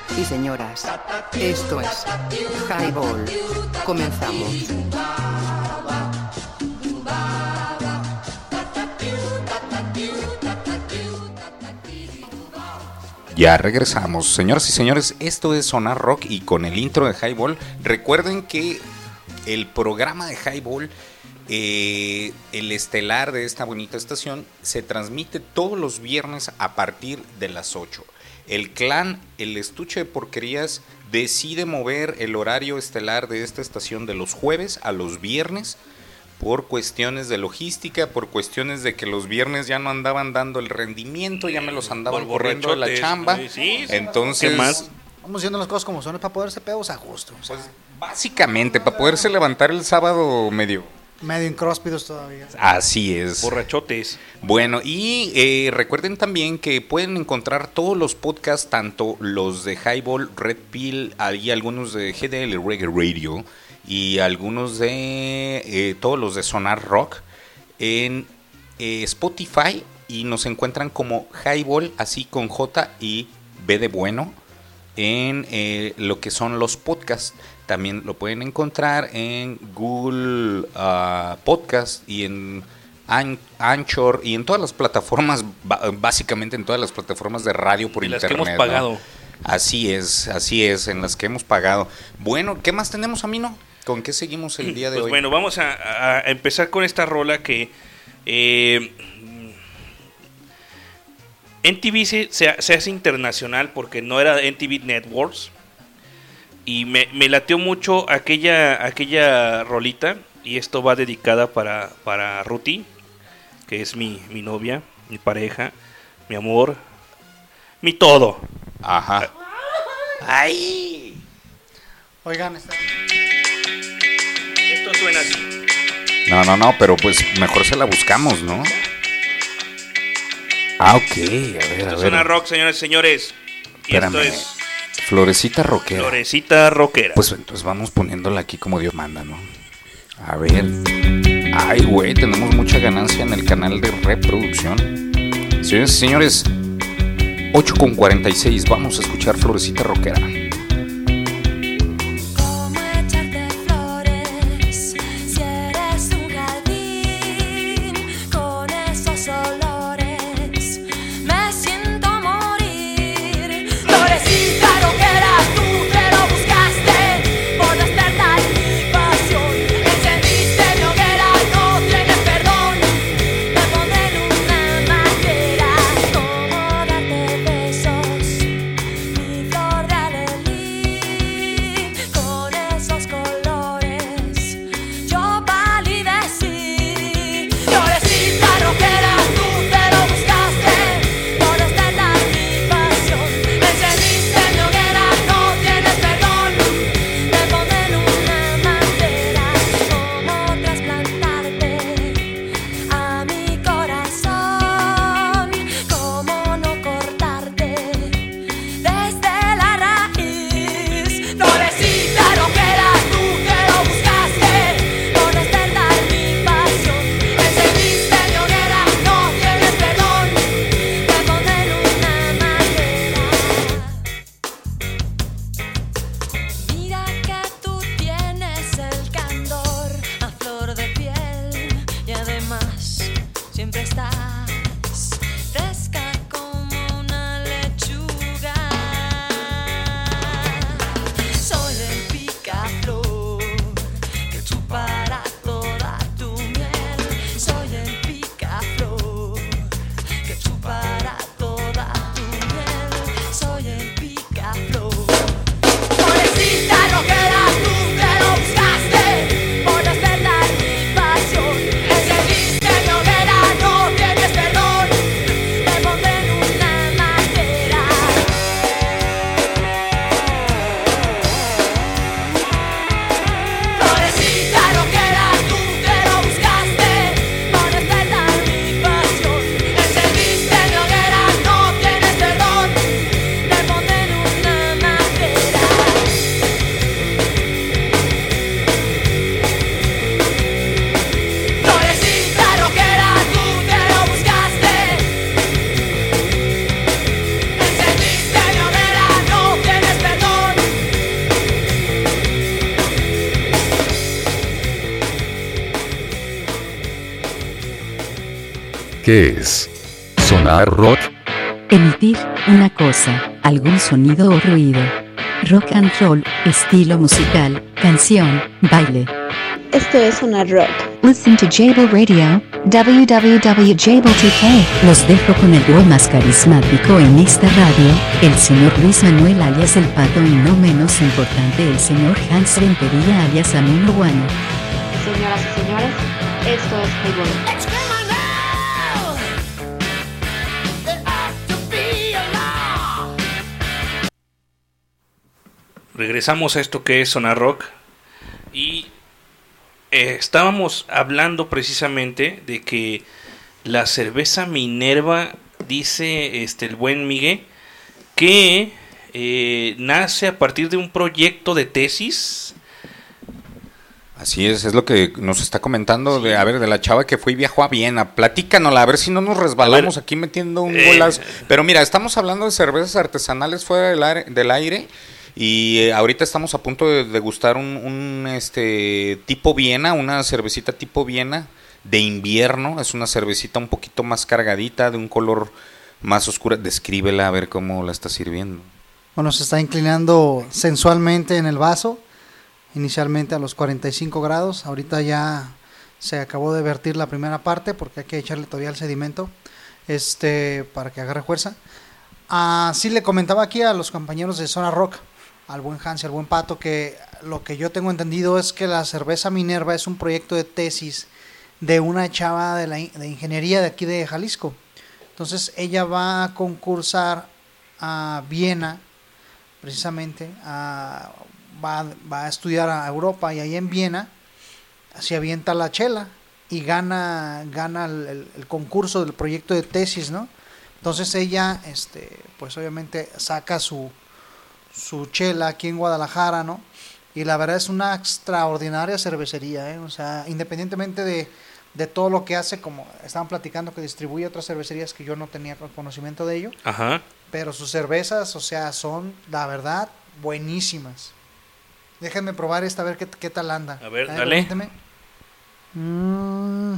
Speaker 9: y señoras, esto es Highball. Comenzamos.
Speaker 7: Ya regresamos. Señoras y señores, esto es Sonar Rock y con el intro de Highball, recuerden que el programa de Highball, eh, el estelar de esta bonita estación, se transmite todos los viernes a partir de las 8. El clan, el estuche de porquerías, decide mover el horario estelar de esta estación de los jueves a los viernes por cuestiones de logística, por cuestiones de que los viernes ya no andaban dando el rendimiento, ya me los andaban
Speaker 6: Por
Speaker 7: corriendo de la chamba.
Speaker 6: sí, sí.
Speaker 7: Entonces,
Speaker 6: ¿Qué más?
Speaker 8: Vamos haciendo las cosas como son, es para poderse pedos a gusto. o sea,
Speaker 7: básicamente, para poderse levantar el sábado medio.
Speaker 8: Medio incróspidos todavía.
Speaker 7: Así es.
Speaker 6: Borrachotes.
Speaker 7: Bueno, y eh, recuerden también que pueden encontrar todos los podcasts, tanto los de Highball, Red Pill, hay algunos de GDL Reggae Radio y algunos de eh, todos los de Sonar Rock en eh, Spotify y nos encuentran como Highball, así con J y B de bueno, en eh, lo que son los podcasts. También lo pueden encontrar en Google ah, Podcast y en An- Anchor y en todas las plataformas, básicamente en todas las plataformas de radio por
Speaker 6: En las que
Speaker 7: internet.
Speaker 6: hemos
Speaker 7: ¿no?
Speaker 6: pagado.
Speaker 7: Así es, así es, en las que hemos pagado. Bueno, ¿qué más tenemos, Amino? ¿Con qué seguimos el día de
Speaker 6: Pues
Speaker 7: hoy?
Speaker 6: bueno, vamos a, a- a empezar con esta rola que eh, NTV se, se- se hace internacional porque no era NTV Networks y me, me lateó mucho aquella aquella rolita y esto va dedicada para para Ruti que es mi, mi novia, mi pareja, mi amor, mi todo.
Speaker 7: Ajá.
Speaker 6: ¡Ay!
Speaker 8: Oigan, está-
Speaker 6: Esto suena así.
Speaker 7: No, no, no, pero pues mejor se la buscamos, ¿no? Ah, ok, a ver, a
Speaker 6: Esto
Speaker 7: ver.
Speaker 6: suena rock, señores y señores. Y
Speaker 7: Espérame.
Speaker 6: esto es
Speaker 7: Florecita rockera.
Speaker 6: Florecita Rockera.
Speaker 7: Pues entonces vamos poniéndola aquí como Dios manda, ¿no? A ver. Ay, güey, tenemos mucha ganancia en el canal de reproducción. Señores y señores, 8 con 46, vamos a escuchar Florecita rockera.
Speaker 2: ¿Qué es? Sonar Rock.
Speaker 3: Emitir una cosa, algún sonido o ruido. Rock and roll, estilo musical, canción, baile.
Speaker 5: Esto es Sonar Rock. Listen to Jable Radio, www.jable2k.
Speaker 3: Los dejo con el dúo más carismático en esta radio, el señor Luis Manuel alias El Pato y no menos importante el señor Hans Rentería alias Amuno Guano.
Speaker 4: Señoras y señores, esto es Highball.
Speaker 6: Regresamos a esto que es Sonar Rock. Y eh, estábamos hablando precisamente de que la cerveza Minerva, dice este el buen Miguel, que eh, nace a partir de un proyecto de tesis.
Speaker 7: Así es, es lo que nos está comentando de, a ver, de la chava que fue y viajó a Viena. Platícanosla, a ver si no nos resbalamos aquí metiendo un
Speaker 6: Eh,
Speaker 7: golazo. Pero mira, estamos hablando de cervezas artesanales fuera del aire, del aire y eh, ahorita estamos a punto de degustar un, este tipo Viena, una cervecita tipo Viena de invierno. Es una cervecita un poquito más cargadita, de un color más oscura. Descríbela a ver cómo la está sirviendo.
Speaker 8: Bueno, se está inclinando sensualmente en el vaso, inicialmente a los 45 grados, ahorita ya se acabó de vertir la primera parte porque hay que echarle todavía el sedimento este, para que agarre fuerza. Ah, sí le comentaba aquí a los compañeros de Zona Rock, al buen Hans al buen Pato, que lo que yo tengo entendido es que la cerveza Minerva es un proyecto de tesis de una chava de, la, de ingeniería de aquí de Jalisco. Entonces ella va a concursar a Viena, precisamente, a- va, va a estudiar a Europa y ahí en Viena se avienta la chela y gana, gana el, el- el concurso del proyecto de tesis, ¿no? Entonces ella, este, pues obviamente saca su, su chela aquí en Guadalajara, ¿no? Y la verdad es una extraordinaria cervecería, ¿eh? O sea, independientemente de, de todo lo que hace, como estaban platicando que distribuye otras cervecerías que yo no tenía conocimiento de ello,
Speaker 6: Ajá.
Speaker 8: pero sus cervezas, o sea, son, la verdad, buenísimas. Déjenme probar esta, a ver qué, qué tal anda.
Speaker 6: A ver,
Speaker 8: A
Speaker 6: dale.
Speaker 8: Mm.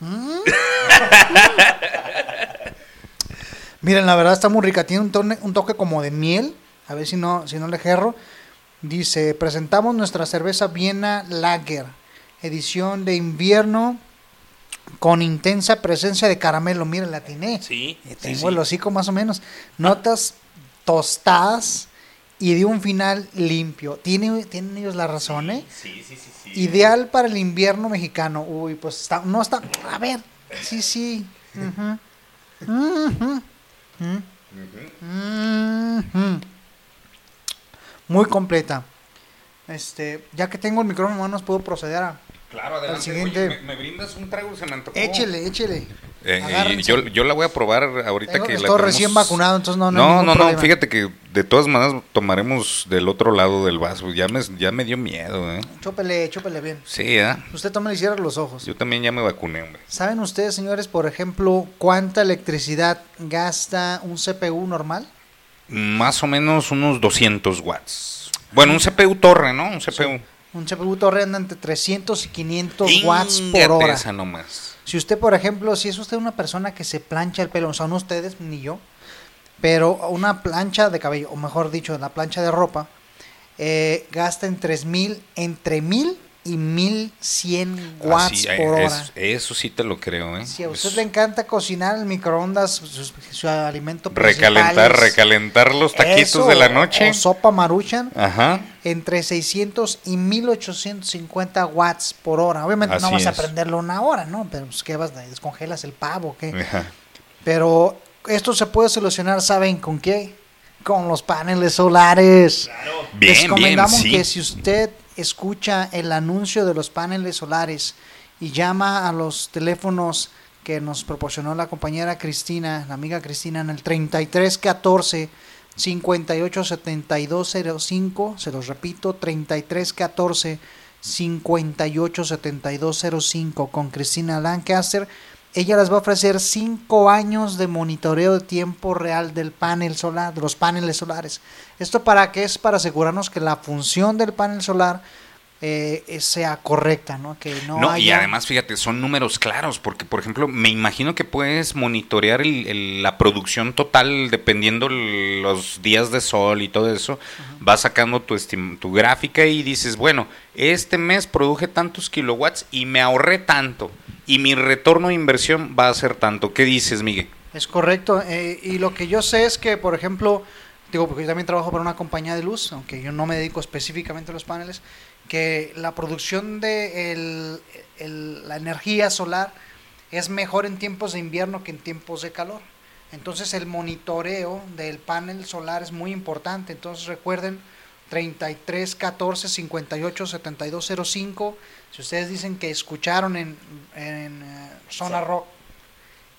Speaker 8: Miren, la verdad está muy rica. Tiene un, tone- un toque como de miel. A ver si no, si no le jerro. Dice, presentamos nuestra cerveza Viena Lager, edición de invierno con intensa presencia de caramelo. Miren, la atiné.
Speaker 6: Sí.
Speaker 8: Eh,
Speaker 6: sí,
Speaker 8: Tengo
Speaker 6: sí.
Speaker 8: el hocico más o menos. Notas tostadas y de un final limpio. ¿Tiene, tienen ellos la razón, ¿eh?
Speaker 6: Sí, sí, sí, sí.
Speaker 8: Ideal para el invierno mexicano. Uy, pues está, no está. A ver, sí, sí. Muy completa. Este, ya que tengo el micrófono en puedo proceder a.
Speaker 7: Claro,
Speaker 8: al
Speaker 7: adelante.
Speaker 8: siguiente.
Speaker 7: Oye, ¿me, me brindas un trago? Se me antojó.
Speaker 8: Échele, échele.
Speaker 7: Eh, y yo, yo la voy a probar ahorita
Speaker 8: Tengo-
Speaker 7: que la
Speaker 8: estoy
Speaker 7: tenemos-
Speaker 8: recién vacunado, entonces no, no hay
Speaker 7: No, no, no,
Speaker 8: problema.
Speaker 7: fíjate que de todas maneras tomaremos del otro lado del vaso. Ya me, ya me dio miedo, ¿eh?
Speaker 8: Chúpele, chúpele bien.
Speaker 7: Sí, ¿eh?
Speaker 8: Usted tome y cierre los ojos.
Speaker 7: Yo también ya me vacuné, hombre.
Speaker 8: ¿Saben ustedes, señores, por ejemplo, cuánta electricidad gasta un CPU normal?
Speaker 7: Más o menos unos 200 watts. Bueno, un CPU torre, ¿no? Un CPU.
Speaker 8: Un CPU torre anda entre 300 y 500 watts por hora.
Speaker 7: esa nomás.
Speaker 8: Si usted, por ejemplo, si es usted una persona que se plancha el pelo, o sea, no ustedes ni yo, pero una plancha de cabello, o mejor dicho, la plancha de ropa, eh, gasta en 3000, entre 1000 y 1100 watts
Speaker 7: eh,
Speaker 8: por
Speaker 7: es-
Speaker 8: hora.
Speaker 7: eso sí te lo creo, ¿eh?
Speaker 8: Si a usted
Speaker 7: Es
Speaker 8: le encanta cocinar en microondas su, su- su alimento principal
Speaker 7: recalentar, recalentar los taquitos
Speaker 8: eso,
Speaker 7: de la noche.
Speaker 8: O sopa maruchan.
Speaker 7: Ajá.
Speaker 8: Entre 600 y 1850 watts por hora. Obviamente no vas a prenderlo una hora, ¿no? Pero pues, ¿qué vas? ¿Descongelas el pavo? ¿Qué?
Speaker 7: Ajá.
Speaker 8: Pero esto se puede solucionar, ¿saben con qué? Con los paneles solares.
Speaker 7: Bien,
Speaker 8: Les
Speaker 7: bien,
Speaker 8: recomendamos
Speaker 7: sí.
Speaker 8: que si usted escucha el anuncio de los paneles solares y llama a los teléfonos que nos proporcionó la compañera Cristina, la amiga Cristina, en el 3314 587205, se los repito, 3314 587205 con Cristina Lancaster. Ella les va a ofrecer 5 años de monitoreo de tiempo real del panel solar, de los paneles solares. ¿Esto para qué es? Para asegurarnos que la función del panel solar eh, sea correcta, ¿no? Que no,
Speaker 7: No, y
Speaker 8: haya-
Speaker 7: además, fíjate, son números claros, porque, por ejemplo, me imagino que puedes monitorear el- el- la producción total dependiendo los días de sol y todo eso. Vas sacando tu, tu gráfica y dices, bueno, este mes produje tantos kilowatts y me ahorré tanto. Y mi retorno de inversión va a ser tanto. ¿Qué dices, Miguel?
Speaker 8: Es correcto. eh, y lo que yo sé es que, por ejemplo, digo, porque yo también trabajo para una compañía de luz, aunque yo no me dedico específicamente a los paneles, que la producción de el- el- la energía solar es mejor en tiempos de invierno que en tiempos de calor. Entonces el monitoreo del panel solar es muy importante. Entonces recuerden 33 14 58 72 05. Si ustedes dicen que escucharon en, en eh, Zona Rock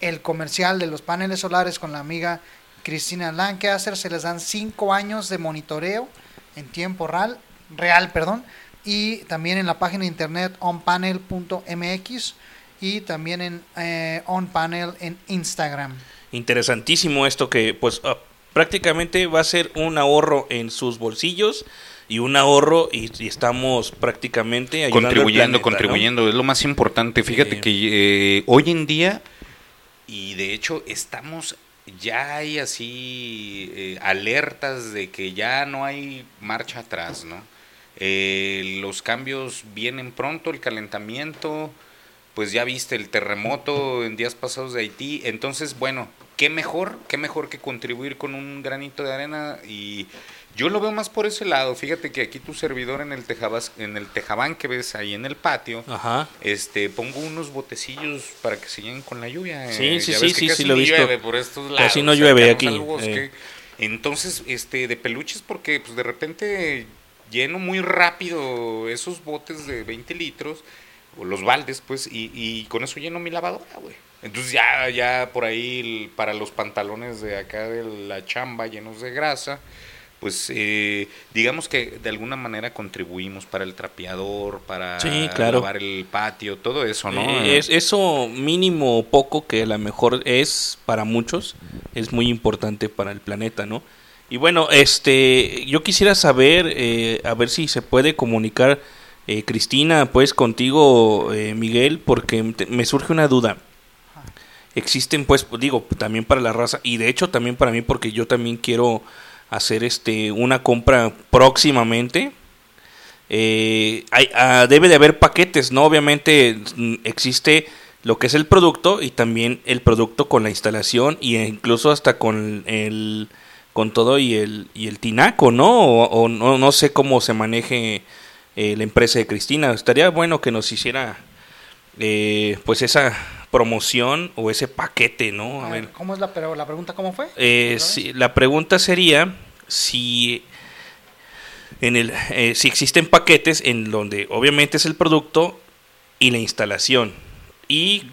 Speaker 8: el comercial de los paneles solares con la amiga Cristina Lancaster, se les dan 5 años de monitoreo en tiempo real, real perdón, y también en la página de internet onpanel.mx y también en eh, onpanel en Instagram.
Speaker 6: Interesantísimo esto que pues ah, prácticamente va a ser un ahorro en sus bolsillos y un ahorro y, y estamos prácticamente ayudando al
Speaker 7: contribuyendo,
Speaker 6: planeta,
Speaker 7: contribuyendo, es lo más importante. Fíjate
Speaker 6: Sí.
Speaker 7: que eh, hoy en día, y de hecho estamos, ya hay así eh, alertas de que ya no hay marcha atrás, ¿no? Eh, los cambios vienen pronto, el calentamiento, pues ya viste el terremoto en días pasados de Haití, entonces bueno, qué mejor, qué mejor que contribuir con un granito de arena y yo lo veo más por ese lado. Fíjate que aquí tu servidor en el tejabas, en el tejabán que ves ahí en el patio,
Speaker 6: Ajá.
Speaker 7: este pongo unos botecillos para que se lleguen con la lluvia.
Speaker 6: Sí,
Speaker 7: eh,
Speaker 6: sí,
Speaker 7: ya
Speaker 6: sí,
Speaker 7: ves que
Speaker 6: sí,
Speaker 7: casi
Speaker 6: sí, lo he visto.
Speaker 7: llueve por estos lados.
Speaker 6: Casi no llueve aquí, eh.
Speaker 7: Entonces, este de peluches porque pues de repente lleno muy rápido esos botes de 20 litros o los baldes, pues, y, y con eso lleno mi lavadora, güey. Entonces ya, ya por ahí para los pantalones de acá de la chamba llenos de grasa, pues eh, digamos que de alguna manera contribuimos para el trapeador, para
Speaker 6: Sí, claro.
Speaker 7: lavar el patio, todo eso, ¿no?
Speaker 6: Eh, es, eso mínimo o poco que a lo mejor es para muchos, es muy importante para el planeta, ¿no? Y bueno, este, yo quisiera saber, eh, a ver si se puede comunicar eh, Cristina, pues contigo, eh, Miguel, porque me surge una duda. Existen, pues, digo, también para la raza y de hecho también para mí, porque yo también quiero hacer este una compra próximamente. Eh, hay- ah, debe de haber paquetes, ¿no? Obviamente mm, existe lo que es el producto y también el producto con la instalación y incluso hasta con el con todo y el y el tinaco, ¿no? O, o no, no sé cómo se maneje eh, la empresa de Cristina. Estaría bueno que nos hiciera eh, pues esa promoción o ese paquete, ¿no?
Speaker 8: A
Speaker 6: A
Speaker 8: ver,
Speaker 6: ver.
Speaker 8: ¿Cómo es la, pero la pregunta cómo fue?
Speaker 6: Eh, sí, la pregunta sería si en el eh, si existen paquetes en donde obviamente es el producto y la instalación y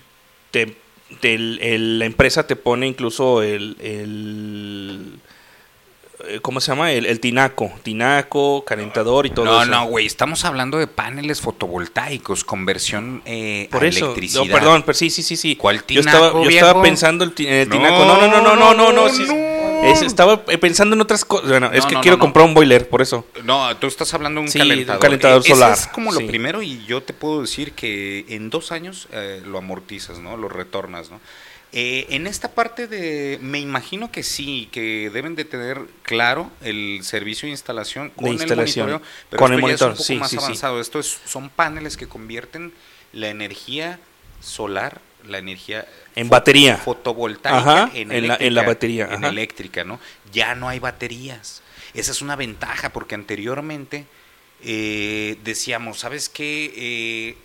Speaker 6: te, te- el- el- la empresa te pone incluso el, el ¿cómo se llama? El, el tinaco, tinaco, calentador y todo
Speaker 7: No,
Speaker 6: eso.
Speaker 7: no, güey, estamos hablando de paneles fotovoltaicos, conversión eh,
Speaker 6: Por
Speaker 7: a
Speaker 6: eso,
Speaker 7: electricidad.
Speaker 6: no, perdón, pero sí, sí, sí, sí.
Speaker 7: ¿Cuál
Speaker 6: Yo
Speaker 7: tinaco,
Speaker 6: estaba, yo estaba pensando en el
Speaker 7: No,
Speaker 6: tinaco. No, no, no, no, no, no, no.
Speaker 7: no,
Speaker 6: sí,
Speaker 7: no.
Speaker 6: es- estaba eh, pensando en otras cosas. Bueno, es
Speaker 7: No,
Speaker 6: que
Speaker 7: no,
Speaker 6: quiero
Speaker 7: no, no.
Speaker 6: comprar un boiler, por eso.
Speaker 7: No, tú estás hablando de un
Speaker 6: Sí, de un
Speaker 7: calentador. Eh,
Speaker 6: solar,
Speaker 7: es como
Speaker 6: sí.
Speaker 7: lo primero y yo te puedo decir que en dos años eh, lo amortizas, ¿no? Lo retornas, ¿no? Eh, en esta parte de, me imagino que sí, que deben de tener claro el servicio de instalación con
Speaker 6: instalación.
Speaker 7: el monitoreo, pero
Speaker 6: Con
Speaker 7: esto
Speaker 6: el
Speaker 7: ya
Speaker 6: monitor,
Speaker 7: es un poco
Speaker 6: sí,
Speaker 7: más
Speaker 6: sí, sí.
Speaker 7: avanzado. Esto es, son paneles que convierten la energía solar, la energía
Speaker 6: En batería.
Speaker 7: fotovoltaica
Speaker 6: Ajá,
Speaker 7: en,
Speaker 6: en la- en la
Speaker 7: eléctrica,
Speaker 6: batería,
Speaker 7: en
Speaker 6: ajá.
Speaker 7: eléctrica, ¿no? Ya no hay baterías. Esa es una ventaja porque anteriormente eh, decíamos, ¿sabes qué? Eh,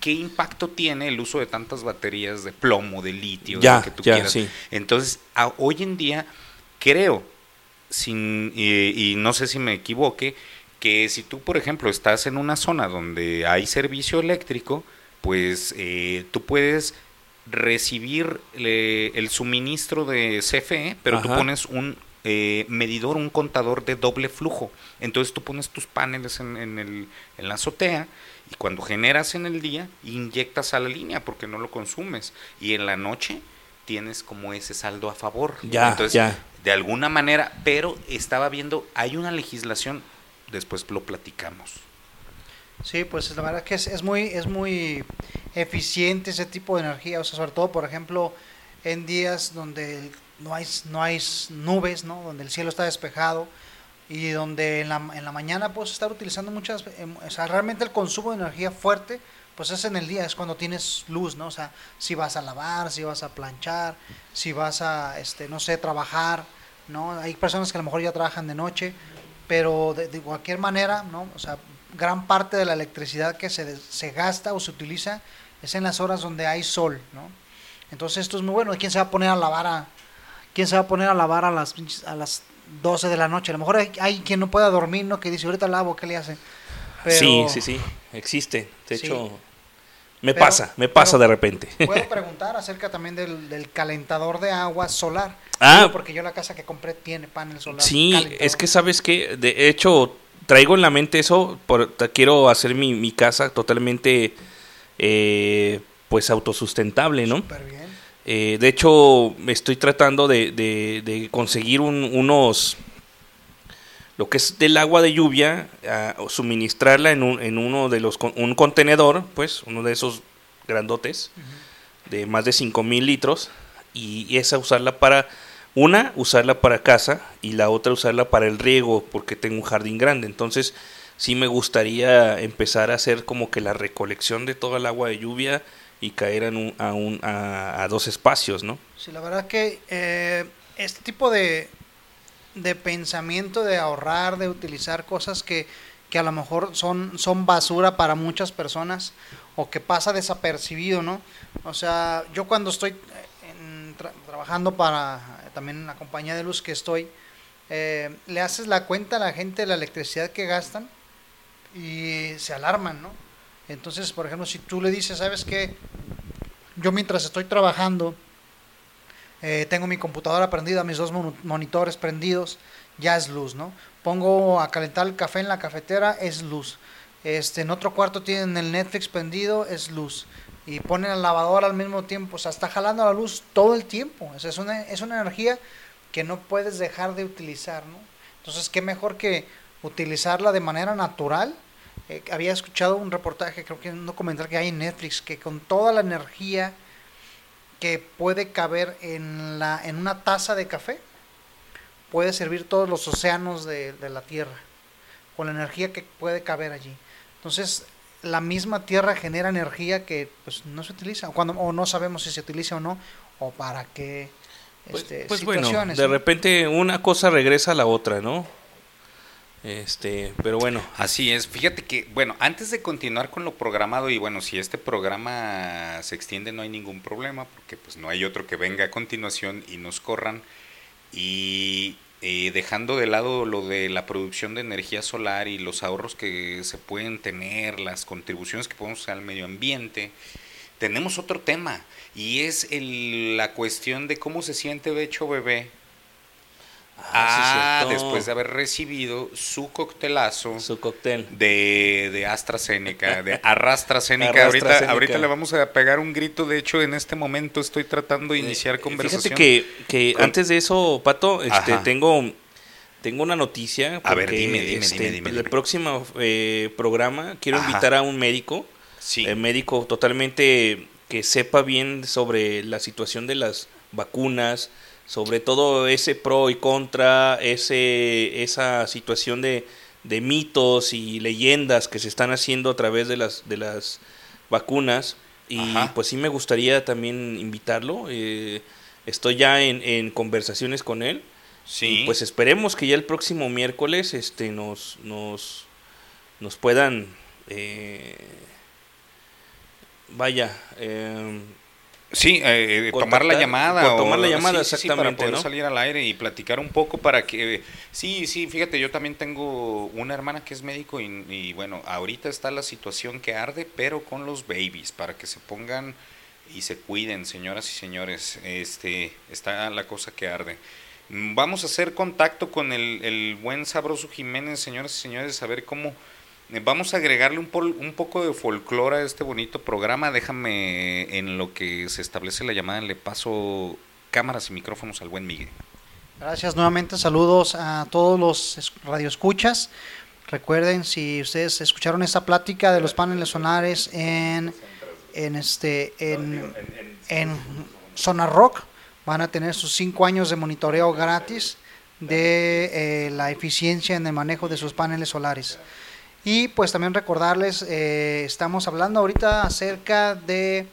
Speaker 7: ¿Qué impacto tiene el uso de tantas baterías de plomo, de litio, de
Speaker 6: Ya,
Speaker 7: lo que tú
Speaker 6: ya,
Speaker 7: quieras?
Speaker 6: sí.
Speaker 7: Entonces, a- hoy en día, creo, sin, y, y no sé si me equivoque, que si tú, por ejemplo, estás en una zona donde hay servicio eléctrico, pues eh, tú puedes recibir eh, el suministro de CFE, pero tú
Speaker 6: Ajá.
Speaker 7: pones un eh, medidor, un contador de doble flujo. Entonces tú pones tus paneles en, en el, en la azotea y cuando generas en el día, inyectas a la línea porque no lo consumes. Y en la noche tienes como ese saldo a favor.
Speaker 6: Ya,
Speaker 7: Entonces,
Speaker 6: ya.
Speaker 7: de alguna manera, pero estaba viendo, hay una legislación, después lo platicamos.
Speaker 8: Sí, pues la verdad que es, es muy es muy eficiente ese tipo de energía, o sea, sobre todo, por ejemplo, en días donde no hay no hay nubes, ¿no? Donde el cielo está despejado y donde en la, en la mañana puedes estar utilizando muchas, em, o sea, realmente el consumo de energía fuerte, pues es en el día, es cuando tienes luz, ¿no? O sea, si vas a lavar, si vas a planchar, si vas a, este, no sé, trabajar, ¿no? Hay personas que a lo mejor ya trabajan de noche, pero de, de cualquier manera, ¿no? O sea, gran parte de la electricidad que se, se gasta o se utiliza es en las horas donde hay sol, ¿no? Entonces esto es muy bueno. ¿Quién se va a poner a lavar a, quién se va a poner a lavar a las a las 12 de la noche? A lo mejor hay, hay quien no pueda dormir, ¿no? Que dice, ahorita lavo, ¿qué le hace? Pero-
Speaker 6: Sí, sí, sí, existe. De
Speaker 8: Sí.
Speaker 6: hecho, me
Speaker 8: Pero-
Speaker 6: pasa, me pasa de repente.
Speaker 8: Puedo preguntar acerca también del, del calentador de agua solar.
Speaker 6: Ah.
Speaker 8: Porque yo la casa que compré tiene panel solar.
Speaker 6: Sí,
Speaker 8: calentador.
Speaker 6: es que sabes que, de hecho, traigo en la mente eso, por, quiero hacer mi, mi casa totalmente, eh, pues, autosustentable, ¿no? Eh, de hecho, me estoy tratando de, de- de conseguir un- unos, lo que es del agua de lluvia, suministrarla en, un, en uno de los, con- un contenedor, pues, uno de esos grandotes, de más de 5000 litros, y, y esa usarla para, una, usarla para casa, y la otra usarla para el riego, porque tengo un jardín grande, entonces sí me gustaría empezar a hacer como que la recolección de toda el agua de lluvia y caer en un- a, un, a, a dos espacios, ¿no?
Speaker 8: Sí, la verdad que eh, este tipo de, de pensamiento de ahorrar, de utilizar cosas que, que a lo mejor son, son basura para muchas personas o que pasa desapercibido, ¿no? O sea, yo cuando estoy eh, trabajando para eh, también en la compañía de luz que estoy, eh, le haces la cuenta a la gente de la electricidad que gastan y se alarman, ¿no? Entonces, por ejemplo, si tú le dices, ¿sabes qué? Yo mientras estoy trabajando, eh, tengo mi computadora prendida, mis dos mon- monitores prendidos, ya es luz, ¿no? Pongo a calentar el café en la cafetera, es luz. Este, en otro cuarto tienen el Netflix prendido, es luz. Y ponen la lavadora al mismo tiempo, o sea, está jalando la luz todo el tiempo. O es una, es una energía que no puedes dejar de utilizar, ¿no? Entonces, qué mejor que utilizarla de manera natural. Eh, había escuchado un reportaje, creo que un documental que hay en Netflix, que con toda la energía que puede caber en, la, en una taza de café, puede servir todos los océanos de, de la Tierra, con la energía que puede caber allí. Entonces, la misma Tierra genera energía que pues, no se utiliza, o, cuando, o no sabemos si se utiliza o no, o para qué este,
Speaker 6: Pues bueno,
Speaker 8: situaciones.
Speaker 6: de
Speaker 8: ¿no?
Speaker 6: repente una cosa regresa a la otra, ¿no? Este, pero bueno.
Speaker 7: Así es, fíjate que, bueno, antes de continuar con lo programado, y bueno, si este programa se extiende no hay ningún problema, porque pues no hay otro que venga a continuación y nos corran, y eh, dejando de lado lo de la producción de energía solar y los ahorros que se pueden tener, las contribuciones que podemos hacer al medio ambiente, tenemos otro tema, y es el- la cuestión de cómo se siente Becho Bebé
Speaker 6: Ah,
Speaker 7: Ah,
Speaker 6: sí,
Speaker 7: después de haber recibido su coctelazo.
Speaker 6: Su cóctel.
Speaker 7: De, de AstraZeneca, de ArrastraZeneca. Ahorita, ahorita le vamos a pegar un grito. De hecho, en este momento estoy tratando de iniciar conversación.
Speaker 6: Eh, Fíjate que, que
Speaker 7: con-
Speaker 6: antes de eso, Pato, este, tengo, tengo una noticia.
Speaker 7: A ver, dime, dime,
Speaker 6: este,
Speaker 7: dime, dime,
Speaker 6: El próximo eh, programa quiero
Speaker 7: Ajá.
Speaker 6: invitar a un médico.
Speaker 7: Sí.
Speaker 6: eh, médico totalmente que sepa bien sobre la situación de las vacunas, sobre todo ese pro y contra, ese, esa situación de, de mitos y leyendas que se están haciendo a través de las, de las vacunas. Y
Speaker 7: Ajá.
Speaker 6: pues sí me gustaría también invitarlo. eh, estoy ya en, en conversaciones con él.
Speaker 7: Sí.
Speaker 6: Y pues esperemos que ya el próximo miércoles este, nos, nos, nos puedan... eh, vaya... eh,
Speaker 7: Sí, eh, eh, tomar la llamada. o-
Speaker 6: tomar la llamada,
Speaker 7: sí,
Speaker 6: exactamente,
Speaker 7: para poder
Speaker 6: ¿no?
Speaker 7: salir al aire y platicar un poco para que... Sí, sí, fíjate, yo también tengo una hermana que es médico y, y, bueno, ahorita está la situación que arde, pero con los babies, para que se pongan y se cuiden, señoras y señores. Este, está la cosa que arde. Mm, Vamos a hacer contacto con el, el buen sabroso Jiménez, señoras y señores, a ver cómo... eh, Vamos a agregarle un, pol- un poco de folclore a este bonito programa. Déjame, en lo que se establece la llamada, le paso cámaras y micrófonos al buen Miguel.
Speaker 8: Gracias nuevamente, saludos a todos los es- radioescuchas. Recuerden, si ustedes escucharon esta plática de los paneles solares en, en, este, en, en Zona Rock, van a tener sus cinco años de monitoreo gratis de eh, la eficiencia en el manejo de sus paneles solares. Y pues también recordarles, eh, estamos hablando ahorita acerca de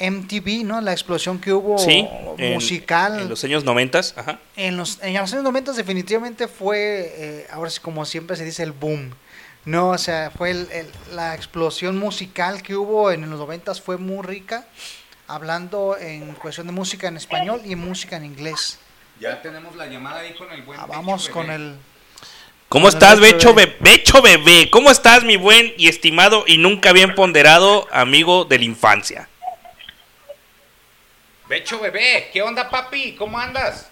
Speaker 8: MTV, ¿no? La explosión que hubo
Speaker 6: Sí,
Speaker 8: musical.
Speaker 6: En, los años noventas, ajá.
Speaker 8: En los, en los años 90 definitivamente fue, eh, ahora sí como siempre se dice, el boom. No, o sea, fue el- el- la explosión musical que hubo en los 90 fue muy rica, hablando en cuestión de música en español y música en inglés.
Speaker 7: Ya tenemos la llamada ahí con el buen.
Speaker 8: Ah, vamos con el...
Speaker 6: ¿Cómo estás,
Speaker 8: Becho
Speaker 6: Becho, Be- Becho Bebé? ¿Cómo estás, mi buen y estimado y nunca bien ponderado amigo de la infancia?
Speaker 7: Becho bebé, ¿qué onda, papi? ¿Cómo andas?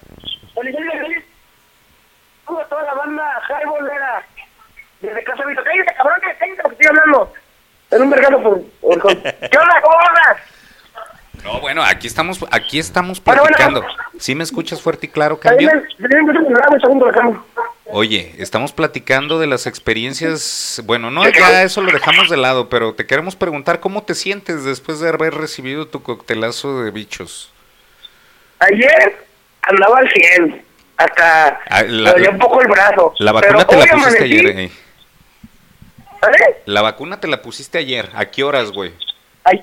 Speaker 12: A toda la banda Bolera. Desde Casa Vito. Cállate, cabrón, que cállate porque estoy hablando. En un mercado por, ¿Qué onda? ¿Cómo andas?
Speaker 7: No, bueno, aquí estamos, aquí estamos
Speaker 12: Bueno, bueno.
Speaker 7: platicando. ¿Sí me escuchas fuerte y claro,
Speaker 12: Ahí
Speaker 7: cambio?
Speaker 12: me- me- me- me- me- un segundo, déjame.
Speaker 7: Oye, estamos platicando de las experiencias. Bueno, no, ya eso lo dejamos de lado, pero te queremos preguntar cómo te sientes después de haber recibido tu coctelazo de bichos.
Speaker 12: Ayer andaba al 100. Hasta
Speaker 7: Ah,
Speaker 12: me
Speaker 7: la,
Speaker 12: dolía un poco el brazo.
Speaker 7: la
Speaker 12: Pero
Speaker 7: vacuna te la pusiste
Speaker 12: amanecí,
Speaker 7: ayer. eh. La vacuna te la pusiste ayer. ¿A qué horas, güey?
Speaker 12: Ay-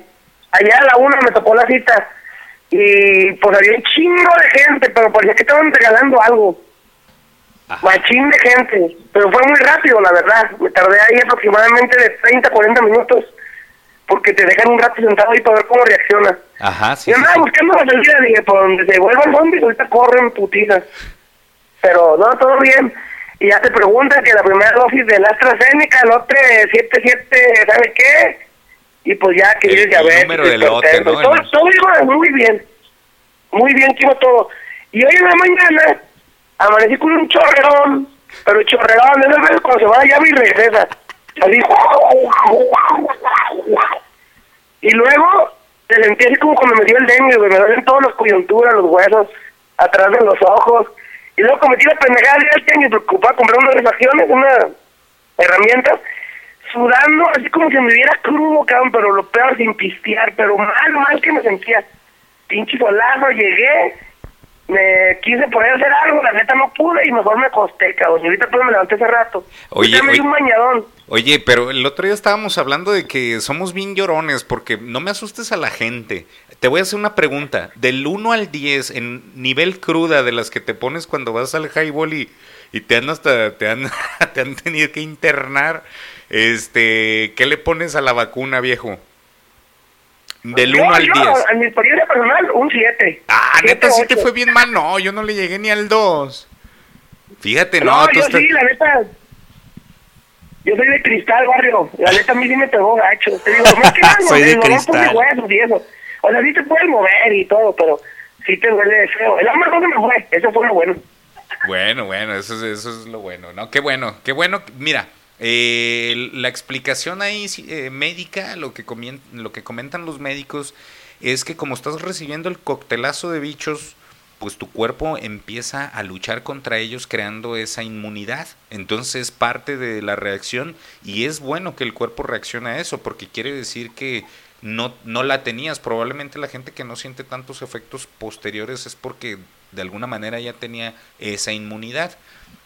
Speaker 12: Allá a la una me tocó la cita. Y pues había un chingo de gente, pero parecía que estaban regalando algo. Machín de gente. Pero fue muy rápido, la verdad. Me tardé ahí aproximadamente de 30 a 40 minutos. Porque te dejan un rato sentado ahí para ver cómo reacciona.
Speaker 7: Ajá, sí.
Speaker 12: Yo andaba
Speaker 7: sí.
Speaker 12: buscando la salida, dije, por donde se vuelvan zombies, ahorita corren putizas. Pero no, todo bien. Y ya te preguntan que la primera dosis de la AstraZeneca, el otro 77, ¿sabe qué? Y pues ya que
Speaker 7: El- el número de
Speaker 12: hipertenso,
Speaker 7: lote, ¿no?
Speaker 12: Todo, todo iba muy bien. Muy bien que iba todo. Y hoy en la mañana amanecí con un chorrerón, pero chorrerón, de esas veces cuando se va a la llave y regresa. Y luego te sentí así como cuando me dio el dengue. Me duelen todas las coyunturas, los huesos, atrás de los ojos. Y luego cometí la pendejada de ir al preocupado comprar unas refacciones, unas herramientas, sudando así como si me viera crudo, cabrón, pero lo peor sin pistear, pero mal, mal que me sentía. Pinche solazo, llegué, me quise poner a hacer algo, la neta no pude y mejor me acosté, cabrón. Y ahorita pues me levanté hace rato.
Speaker 7: Oye, oye.
Speaker 12: un bañadón.
Speaker 7: Oye, pero el otro día estábamos hablando de que somos bien llorones, porque no me asustes a la gente. Te voy a hacer una pregunta. Del 1 al 10, en nivel cruda de las que te pones cuando vas al highball y, y te han hasta, te han, te han tenido que internar, este, ¿qué le pones a la vacuna, viejo? Del
Speaker 12: Yo-
Speaker 7: 1 al
Speaker 12: yo,
Speaker 7: 10.
Speaker 12: En mi experiencia personal, un 7.
Speaker 7: Ah, neta, sí te fue bien mal. No, yo no le llegué ni al 2. Fíjate, no,
Speaker 12: No,
Speaker 7: tú
Speaker 12: yo
Speaker 7: estás-
Speaker 12: sí, la neta. Yo soy de cristal, barrio. La neta a mí sí me pegó gacho. Te digo, más que nada,
Speaker 6: Soy de
Speaker 12: por
Speaker 6: cristal.
Speaker 12: huesos y eso. O sea, sí te puedes mover y todo, pero sí te duele feo. El hambre no se me fue. Eso fue lo bueno.
Speaker 7: Bueno, bueno, eso es, eso es lo bueno, ¿no? Qué bueno, qué bueno. Mira, eh, la explicación ahí eh, médica, lo que, lo que comentan los médicos, es que como estás recibiendo el coctelazo de bichos, pues tu cuerpo empieza a luchar contra ellos creando esa inmunidad. Entonces es parte de la reacción y es bueno que el cuerpo reaccione a eso porque quiere decir que no, no la tenías. Probablemente la gente que no siente tantos efectos posteriores es porque de alguna manera ya tenía esa inmunidad.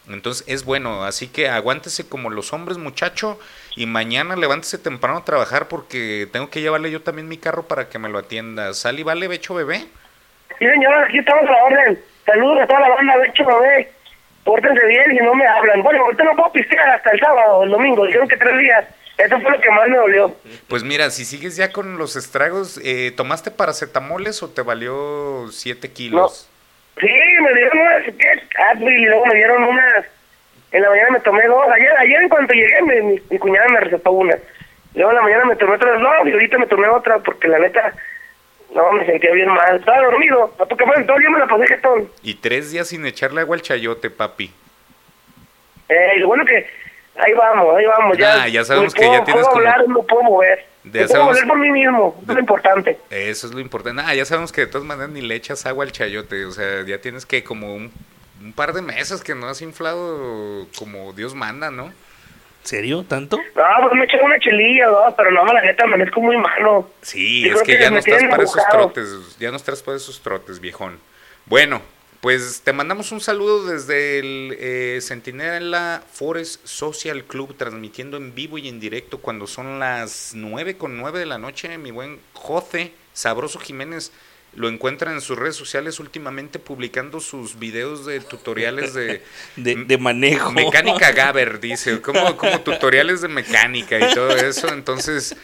Speaker 7: Entonces es bueno, así que aguántese como los hombres muchacho y mañana levántese temprano a trabajar porque tengo que llevarle yo también mi carro para que me lo atienda. ¿Sal y vale, becho bebé?
Speaker 12: Sí, señor, aquí estamos a la orden. Saludos a toda la banda, de hecho, bebé. Pórtense bien y no me hablan. Bueno, ahorita no puedo pistear hasta el sábado, el domingo. Dijeron que tres días. Eso fue lo que más me dolió.
Speaker 7: Pues mira, si sigues ya con los estragos, eh, ¿tomaste paracetamoles o te valió 7 kilos?
Speaker 12: Sí, me dieron unas, ¿qué? Advil, y luego me dieron unas. En la mañana me tomé dos. Ayer, ayer en cuanto llegué, mi, mi, mi cuñada me recetó una. Luego en la mañana me tomé otras dos y ahorita me tomé otra porque la neta, no, me sentía bien mal. Estaba dormido. A poco más, todo el día me la pasé jetón.
Speaker 7: Y tres días sin echarle agua al chayote, papi.
Speaker 12: Eh, y lo bueno que ahí vamos, ahí vamos. Ya,
Speaker 7: Ah, ya sabemos
Speaker 12: me
Speaker 7: que ya
Speaker 12: puedo-
Speaker 7: tienes
Speaker 12: puedo
Speaker 7: como-
Speaker 12: hablar, no puedo mover.
Speaker 7: Sabemos-
Speaker 12: mover por mí mismo, eso es lo importante.
Speaker 7: Eso es lo importante. Ah, ya sabemos que de todas maneras ni le echas agua al chayote. O sea, ya tienes que como un, un par de meses que no has inflado como Dios manda, ¿no?
Speaker 6: ¿Serio? ¿Tanto?
Speaker 12: No, pues me eché una chelilla, ¿no? Pero no, la neta, amanezco muy malo.
Speaker 7: Sí,
Speaker 12: Yo
Speaker 7: es que
Speaker 12: que
Speaker 7: ya no estás para esos trotes, ya no estás para esos trotes, viejón. Bueno, pues te mandamos un saludo desde el eh, Centinela Forest Social Club, transmitiendo en vivo y en directo cuando son las 9 con 9 de la noche. Mi buen Jose Sabroso Jiménez lo encuentran en sus redes sociales últimamente publicando sus videos de tutoriales de,
Speaker 6: De, de manejo.
Speaker 7: Mecánica Gaber, dice, como, como tutoriales de mecánica y todo eso. Entonces,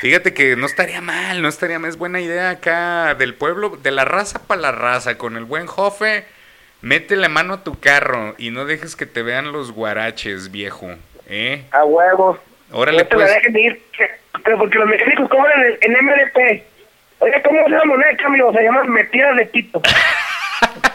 Speaker 7: fíjate que no estaría mal, no estaría mal. Es buena idea acá del pueblo, de la raza para la raza, con el buen Jofe. Mete la mano a tu carro y no dejes que te vean los guaraches, viejo. ¿Eh?
Speaker 12: A huevo.
Speaker 7: Órale,
Speaker 12: no te la
Speaker 7: pues.
Speaker 12: dejen ir, que- porque los mecánicos cobran en, en MDP. Oye, ¿cómo es la moneda de cambio? Se llama metida de pito.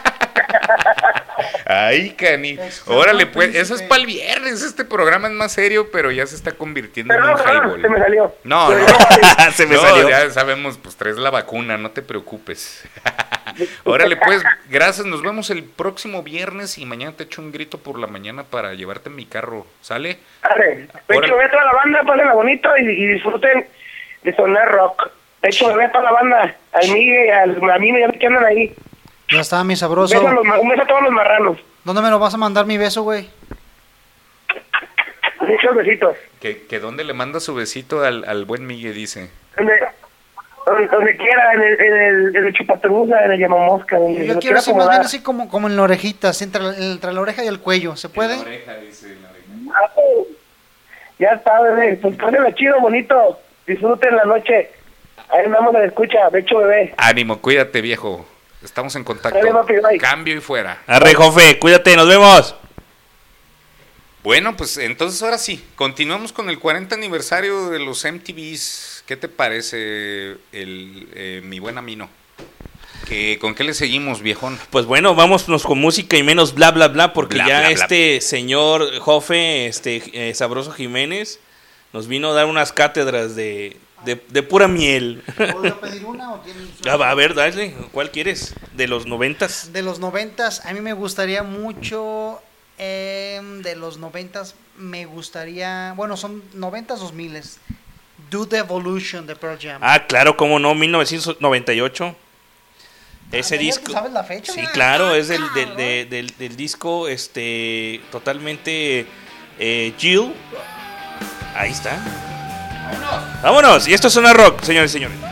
Speaker 7: Ay, cani. Órale, pues. Eso es para el viernes. Este programa es más serio, pero ya se está convirtiendo en un
Speaker 12: perdón,
Speaker 7: highball.
Speaker 12: se me salió.
Speaker 7: No, no.
Speaker 12: no,
Speaker 6: Se me
Speaker 7: No,
Speaker 6: salió.
Speaker 7: Ya sabemos, pues traes la vacuna, no te preocupes. Órale, pues, gracias. Nos vemos el próximo viernes y mañana te echo un grito por la mañana para llevarte en mi carro. ¿Sale?
Speaker 12: Dale. Hecho, ve a toda la banda, pásenla bonito y, y disfruten de sonar rock. De hecho, ve a toda la banda, al Miguel, al, a mí, ya que andan ahí.
Speaker 8: Ya está, mi
Speaker 12: Beso a
Speaker 8: sabroso.
Speaker 12: los un beso a todos los marranos.
Speaker 8: ¿Dónde me lo vas a mandar mi beso, güey?
Speaker 12: Muchos besitos.
Speaker 7: Que, que dónde le manda su besito al, al buen Miguel, dice.
Speaker 12: Donde, donde, donde quiera, en el, en el, en el chupatruza, en el llamamosca. Donde
Speaker 8: Yo quiero así, más bien así como, como en la orejita, así entre, la- entre la oreja y el cuello. ¿Se puede?
Speaker 12: Ah, pues, Ya está, bebé. Pues pásenla chido, bonito. Disfruten la noche. Ahí vamos a la escucha. De hecho, bebé.
Speaker 7: Ánimo, cuídate, viejo. Estamos en contacto. Cambio y fuera.
Speaker 6: Arre, Jofe, cuídate, nos vemos.
Speaker 7: Bueno, pues entonces ahora sí, continuamos con el 40 aniversario de los MTVs. ¿Qué te parece, el, eh, mi buen Amino? ¿Que, ¿Con qué le seguimos, viejón?
Speaker 6: Pues bueno, vámonos con música y menos bla bla bla, porque
Speaker 7: Bla,
Speaker 6: ya
Speaker 7: bla, bla.
Speaker 6: este señor Jofe, este eh, Sabroso Jiménez, nos vino a dar unas cátedras de, de, de pura miel.
Speaker 8: ¿Puedo pedir una o
Speaker 6: Ah, a ver, dale, ¿cuál quieres? ¿De los noventas?
Speaker 8: De los noventas, a mí me gustaría mucho. em, de los noventas, me gustaría. Bueno, son noventas, dos miles. Do the Evolution de Pearl Jam.
Speaker 6: Ah, claro, cómo no, 1998. Ese
Speaker 8: Ah, ¿ya
Speaker 6: disco.
Speaker 8: sabes la fecha,
Speaker 6: Sí, claro, es del, del, de- del- del disco este totalmente eh, Jill. Ahí está. Vámonos. Vámonos. Y esto es una rock, señores y señores.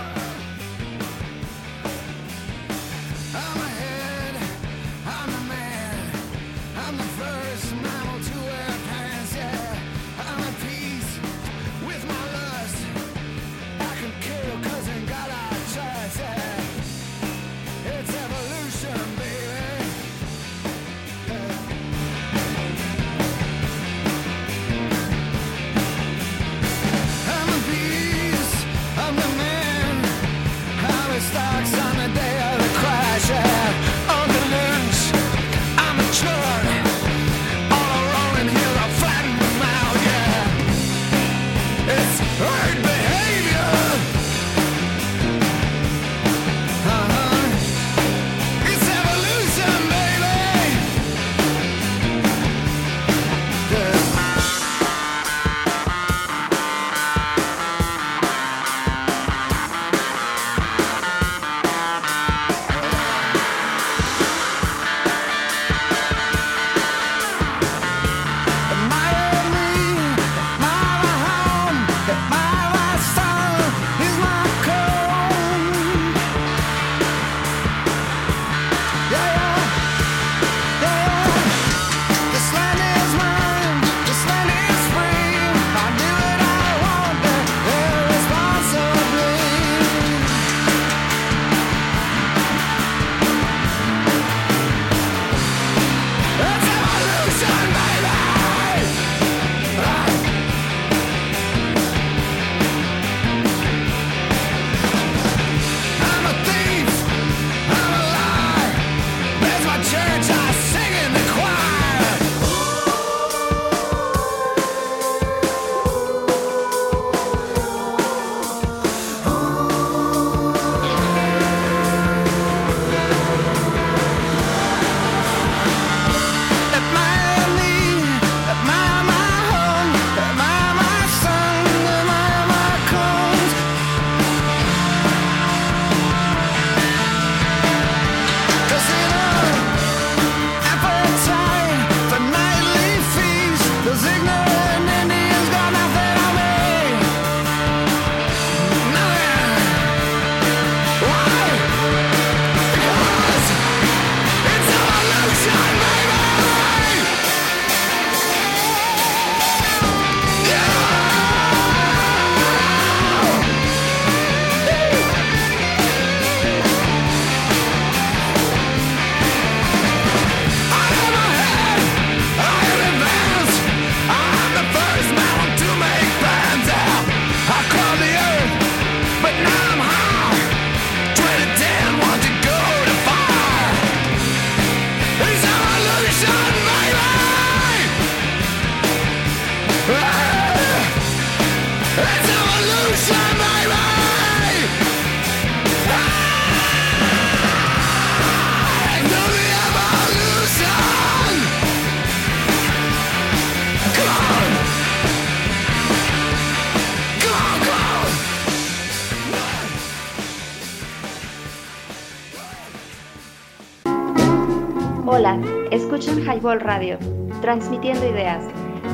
Speaker 4: Highball Radio, transmitiendo ideas.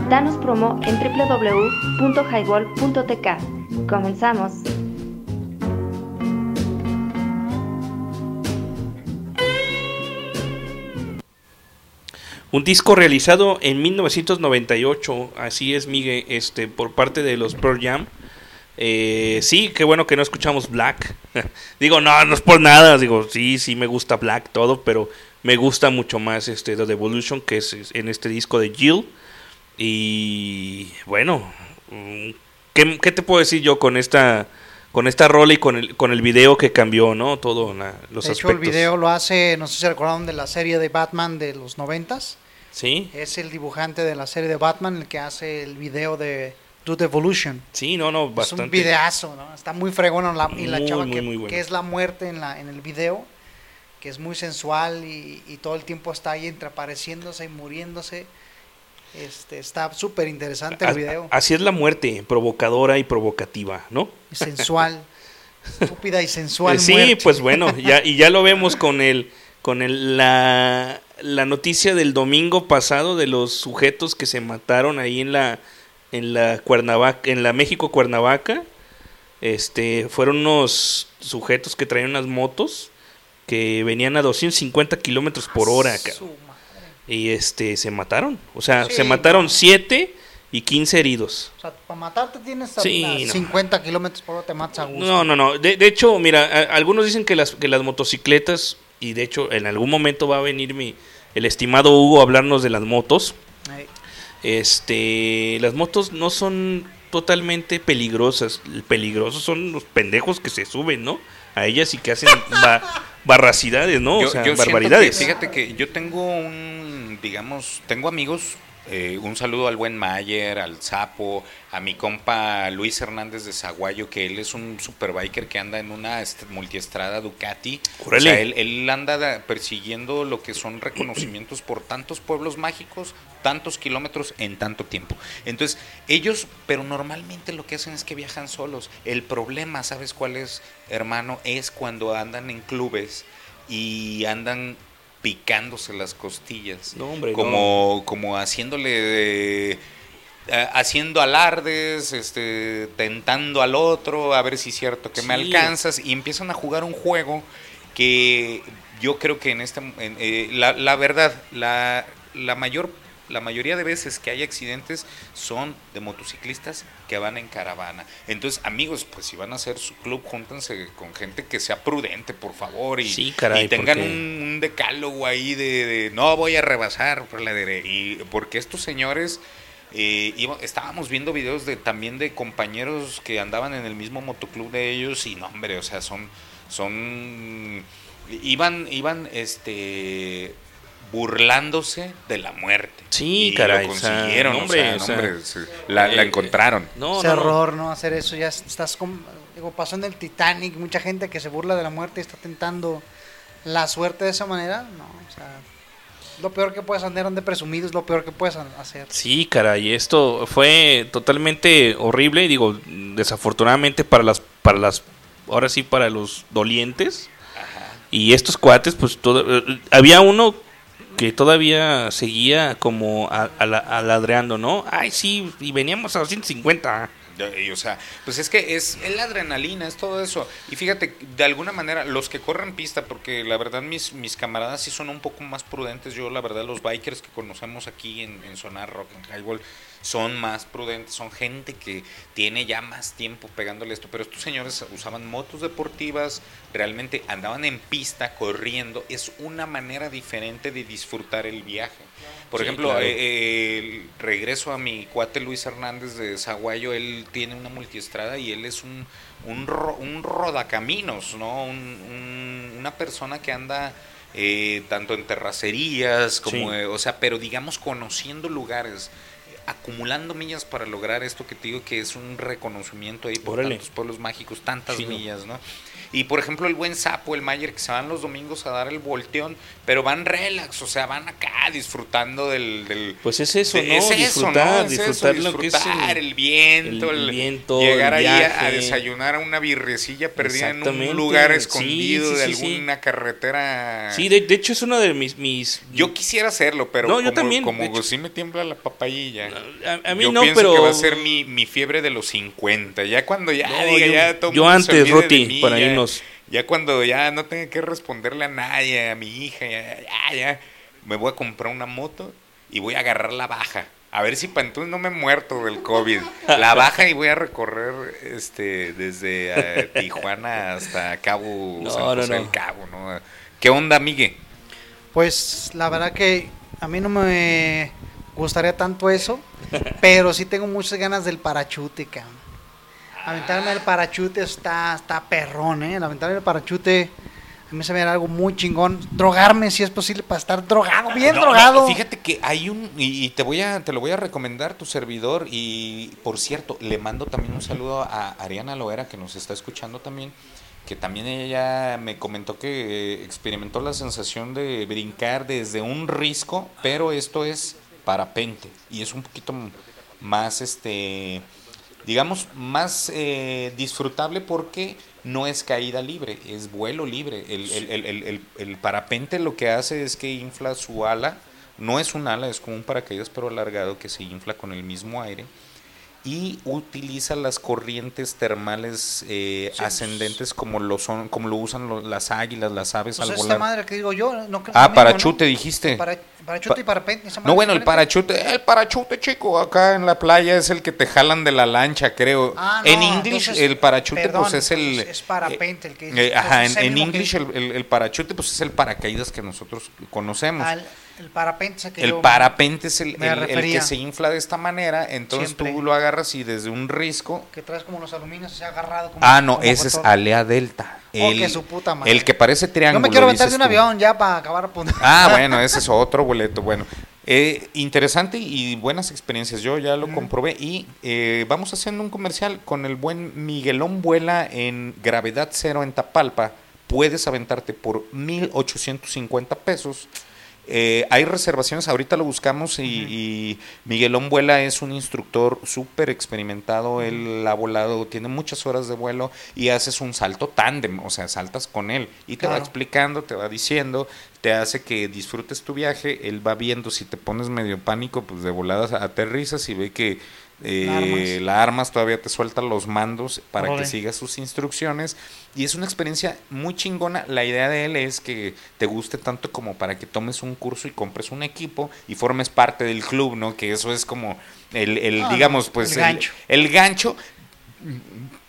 Speaker 4: Danos promo en www.highball.tk. Comenzamos.
Speaker 6: Un disco realizado en 1998, así es, Miguel, este, por parte de los Pearl Jam. Eh, sí, qué bueno que no escuchamos Black. digo, no, no es por nada. Digo, sí, sí me gusta Black todo, pero me gusta mucho más este The Devolution, que es en este disco de Jill. Y bueno, mm, ¿qué, qué te puedo decir yo con esta con esta rola y con el, con el video que cambió, ¿no? Todo la- los
Speaker 8: de hecho,
Speaker 6: aspectos.
Speaker 8: el video lo hace, no sé si recordaron de la serie de Batman de los noventas.
Speaker 6: Sí.
Speaker 8: Es el dibujante de la serie de Batman el que hace el video de Evolution.
Speaker 6: Sí, no, no,
Speaker 8: Es
Speaker 6: bastante.
Speaker 8: un videazo, ¿no? Está muy fregón la, y la
Speaker 6: Muy,
Speaker 8: chava
Speaker 6: muy,
Speaker 8: que,
Speaker 6: muy bueno.
Speaker 8: que es la muerte en, la, en el video, que es muy sensual y, y todo el tiempo está ahí entre apareciéndose y muriéndose. Este, está súper interesante el video.
Speaker 6: Así es la muerte, provocadora y provocativa, ¿no?
Speaker 8: Y sensual. Estúpida y sensual.
Speaker 6: Sí,
Speaker 8: muerte.
Speaker 6: pues bueno, ya, y ya lo vemos con el, con el, la, la noticia del domingo pasado de los sujetos que se mataron ahí en la, en la Cuernavaca, en la México Cuernavaca. Este, fueron unos sujetos que traían unas motos que venían a 250 kilómetros por hora, cabrón. Y este, se mataron. O sea,
Speaker 8: Sí,
Speaker 6: se mataron 7 y 15 heridos.
Speaker 8: O sea, para matarte tienes a
Speaker 6: Sí, no.
Speaker 8: 50 kilómetros por hora, te matas a gusto.
Speaker 6: No, no, no. De, de hecho, mira, a- algunos dicen que las, que las motocicletas, y de hecho en algún momento va a venir mi, el estimado Hugo a hablarnos de las motos. Este, las motos no son totalmente peligrosas. Peligrosos son los pendejos que se suben, ¿no? A ellas y que hacen ba- barracidades, ¿no?
Speaker 7: Yo-
Speaker 6: o sea,
Speaker 7: yo
Speaker 6: barbaridades.
Speaker 7: que- fíjate que yo tengo un, digamos, tengo amigos. Eh, un saludo al buen Mayer, al Sapo, a mi compa Luis Hernández de Zaguayo, que él es un superbiker que anda en una est- multiestrada Ducati. O sea, él, él anda da- persiguiendo lo que son reconocimientos por tantos pueblos mágicos, tantos kilómetros en tanto tiempo. Entonces, ellos, pero normalmente lo que hacen es que viajan solos. El problema, ¿sabes cuál es, hermano? Es cuando andan en clubes y andan picándose las costillas.
Speaker 6: No, hombre,
Speaker 7: como, como haciéndole de- eh, haciendo alardes, este, tentando al otro, a ver si es cierto que me alcanzas, y empiezan a jugar un juego que yo creo que en esta, en, eh, la, la verdad, la, la mayor la mayoría de veces que hay accidentes son de motociclistas que van en caravana. Entonces, amigos, pues si van a hacer su club, júntense con gente que sea prudente, por favor, y,
Speaker 6: Sí, caray,
Speaker 7: y tengan
Speaker 6: porque-
Speaker 7: un, un decálogo ahí de, de, no voy a rebasar por la dere-". y porque estos señores eh, iba- estábamos viendo videos de también de compañeros que andaban en el mismo motoclub de ellos y no hombre o sea son son iban iban este burlándose de la muerte
Speaker 6: Sí,
Speaker 7: y
Speaker 6: caray,
Speaker 7: lo
Speaker 6: o sea,
Speaker 7: consiguieron
Speaker 6: hombre, o sea,
Speaker 7: la, la
Speaker 6: eh,
Speaker 7: encontraron
Speaker 6: No,
Speaker 8: Ese
Speaker 6: no,
Speaker 8: error, ¿no? Hacer eso, ya estás como, digo, pasó en el Titanic, mucha gente que se burla de la muerte y está tentando la suerte de esa manera, no, o sea, lo peor que puedes andar de presumido es lo peor que puedes ha- hacer.
Speaker 6: Sí, caray, esto fue totalmente horrible, digo, desafortunadamente para las, para las, ahora sí para los dolientes. Y estos cuates, pues todo, eh, había uno que todavía seguía como aladreando, ¿no? Ay, sí, y veníamos a 250.
Speaker 7: Y, o sea, pues es que es, es la adrenalina, es todo eso. Y fíjate, de alguna manera, los que corren pista, porque la verdad mis, mis camaradas sí son un poco más prudentes. Yo, la verdad, los bikers que conocemos aquí en, en Sonar Rock, en Highball, son más prudentes. Son gente que tiene ya más tiempo pegándole esto. Pero estos señores usaban motos deportivas, realmente andaban en pista, corriendo. Es una manera diferente de disfrutar el viaje. Por
Speaker 6: Sí,
Speaker 7: ejemplo,
Speaker 6: claro.
Speaker 7: eh, eh, el- regreso a mi cuate Luis Hernández de Zaguayo, él tiene una multiestrada y él es un, un, ro- un rodacaminos, ¿no? Un- un- una persona que anda eh, tanto en terracerías como,
Speaker 6: Sí.
Speaker 7: eh, o sea, pero digamos conociendo lugares. Acumulando millas para lograr esto que te digo que es un reconocimiento ahí por
Speaker 6: Órale.
Speaker 7: tantos pueblos mágicos, tantas millas, ¿no? Y por ejemplo el buen sapo, el Mayer, que se van los domingos a dar el volteón, pero van relax, o sea, van acá disfrutando del... del
Speaker 6: Pues es eso,
Speaker 7: de-
Speaker 6: ¿no?
Speaker 7: es eso,
Speaker 6: disfrutar,
Speaker 7: ¿no? Es eso,
Speaker 6: disfrutar lo que es
Speaker 7: disfrutar el, viento,
Speaker 6: el
Speaker 7: el,
Speaker 6: viento,
Speaker 7: llegar
Speaker 6: el
Speaker 7: ahí a- desayunar a una birrecilla perdida en un lugar escondido
Speaker 6: sí,
Speaker 7: de
Speaker 6: sí,
Speaker 7: alguna carretera.
Speaker 6: Sí, de, de hecho es uno de mis... mis
Speaker 7: Yo quisiera hacerlo, pero
Speaker 6: No, yo
Speaker 7: como,
Speaker 6: también,
Speaker 7: como sí me tiembla la papayilla.
Speaker 6: A, a mí
Speaker 7: yo
Speaker 6: no,
Speaker 7: pienso
Speaker 6: pero...
Speaker 7: que va a ser mi, mi fiebre de los 50. Ya cuando ya
Speaker 6: No,
Speaker 7: diga,
Speaker 6: yo-
Speaker 7: ya todo
Speaker 6: yo
Speaker 7: mundo se
Speaker 6: antes, Roti,
Speaker 7: mí,
Speaker 6: para
Speaker 7: ya-
Speaker 6: irnos.
Speaker 7: Ya cuando ya no tenga que responderle a nadie, a mi hija, ya, ya, ya, me voy a comprar una moto y voy a agarrar la baja. A ver si para entonces no me he muerto del COVID. La baja y voy a recorrer este desde eh, Tijuana hasta Cabo
Speaker 6: No,
Speaker 7: San
Speaker 6: no,
Speaker 7: José
Speaker 6: no.
Speaker 7: del Cabo, ¿no? ¿Qué onda, Migue?
Speaker 8: Pues la verdad que a mí no me gustaría tanto eso, pero sí tengo muchas ganas del parachute, cabrón. Aventarme el parachute está, está perrón, ¿eh? Aventarme el parachute a mí se me da algo muy chingón. Drogarme si es posible para estar drogado, bien
Speaker 7: No,
Speaker 8: drogado.
Speaker 7: no, fíjate que hay un y, y te voy a te lo voy a recomendar tu servidor y por cierto le mando también un saludo a Ariana Loera que nos está escuchando también que también ella me comentó que eh, experimentó la sensación de brincar desde un risco pero esto es parapente y es un poquito más este digamos, más eh, disfrutable porque no es caída libre, es vuelo libre. El, el- el- el- el- el parapente lo que hace es que infla su ala, no es un ala, es como un paracaídas pero alargado que se infla con el mismo aire y utiliza las corrientes termales eh,
Speaker 8: Sí.
Speaker 7: ascendentes como lo son como lo usan lo- las águilas las aves
Speaker 8: Pues
Speaker 7: al
Speaker 8: esta
Speaker 7: volar
Speaker 8: madre que digo yo, no
Speaker 7: ah
Speaker 8: mismo,
Speaker 7: parachute
Speaker 8: ¿no?
Speaker 7: dijiste
Speaker 8: Para- parachute y parapente. esa madre
Speaker 7: no, bueno, el parachute, el parachute, chico, acá en la playa es el que te jalan de la lancha, creo.
Speaker 8: Ah, no,
Speaker 7: en
Speaker 8: entonces,
Speaker 7: el parachute,
Speaker 8: perdón,
Speaker 7: pues es el.
Speaker 8: Es parapente el que
Speaker 7: eh, ajá, en,
Speaker 8: es el
Speaker 7: en
Speaker 8: mismo que-
Speaker 7: English, el, el- el parachute, pues es el paracaídas que nosotros conocemos.
Speaker 8: al- el parapente es el
Speaker 7: parapente es el, el- que se infla de esta manera, entonces
Speaker 8: Siempre.
Speaker 7: tú lo agarras y desde un risco.
Speaker 8: que traes como los aluminios se ha agarrado como
Speaker 7: Ah, no,
Speaker 8: como
Speaker 7: ese es. Alea Delta.
Speaker 8: Oh,
Speaker 7: El,
Speaker 8: que su puta madre.
Speaker 7: el que parece triángulo.
Speaker 8: me quiero aventar de un
Speaker 7: tú.
Speaker 8: avión ya para acabar punto.
Speaker 7: Ah, bueno, ese es otro boleto. Bueno, eh, interesante y buenas experiencias. Yo ya lo comprobé y eh, vamos haciendo un comercial con el buen Miguelón Vuela en Gravedad Cero en Tapalpa. Puedes aventarte por 1.850 pesos. Eh, hay reservaciones, ahorita lo buscamos y, y Miguelón Vuela es un instructor súper experimentado, él ha volado, tiene muchas horas de vuelo y haces un salto tándem, o sea, saltas con él y te va explicando, te va diciendo, te hace que disfrutes tu viaje, él va viendo si te pones medio pánico, pues de volada aterrizas y ve que eh,
Speaker 8: La armas.
Speaker 7: la armas todavía te suelta los mandos para que sigas sus instrucciones y es una experiencia muy chingona. La idea de él es que te guste tanto como para que tomes un curso y compres un equipo y formes parte del club, ¿no? Que eso es como el, el, digamos, pues
Speaker 8: el gancho.
Speaker 7: el gancho,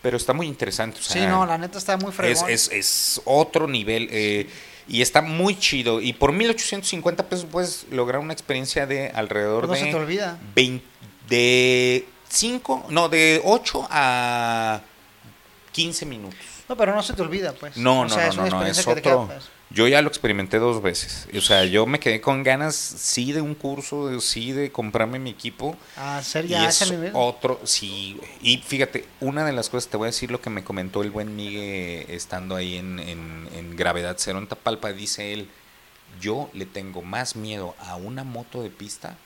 Speaker 7: pero está muy interesante. o
Speaker 8: Sí, no, la neta está muy fregón.
Speaker 7: es, es otro nivel eh, y está muy chido. Y por 1850 pesos puedes lograr una experiencia de alrededor
Speaker 8: Pues no
Speaker 7: de
Speaker 8: se te olvida.
Speaker 7: 20 de 5, no, de 8 a 15 minutos.
Speaker 8: No, pero no se te olvida, pues.
Speaker 7: No,
Speaker 8: O
Speaker 7: no,
Speaker 8: sea,
Speaker 7: no,
Speaker 8: es una
Speaker 7: no, no, es otro.
Speaker 8: queda, pues.
Speaker 7: Yo ya lo experimenté dos veces. O sea, yo me quedé con ganas, sí, de un curso, de, sí, de comprarme mi equipo.
Speaker 8: Ah, ser
Speaker 7: Y
Speaker 8: ya
Speaker 7: es otro, sí. Y fíjate, una de las cosas, te voy a decir lo que me comentó el buen Migue estando ahí en, en, en Gravedad Cero en Tapalpa. Dice él, yo le tengo más miedo a una moto de pista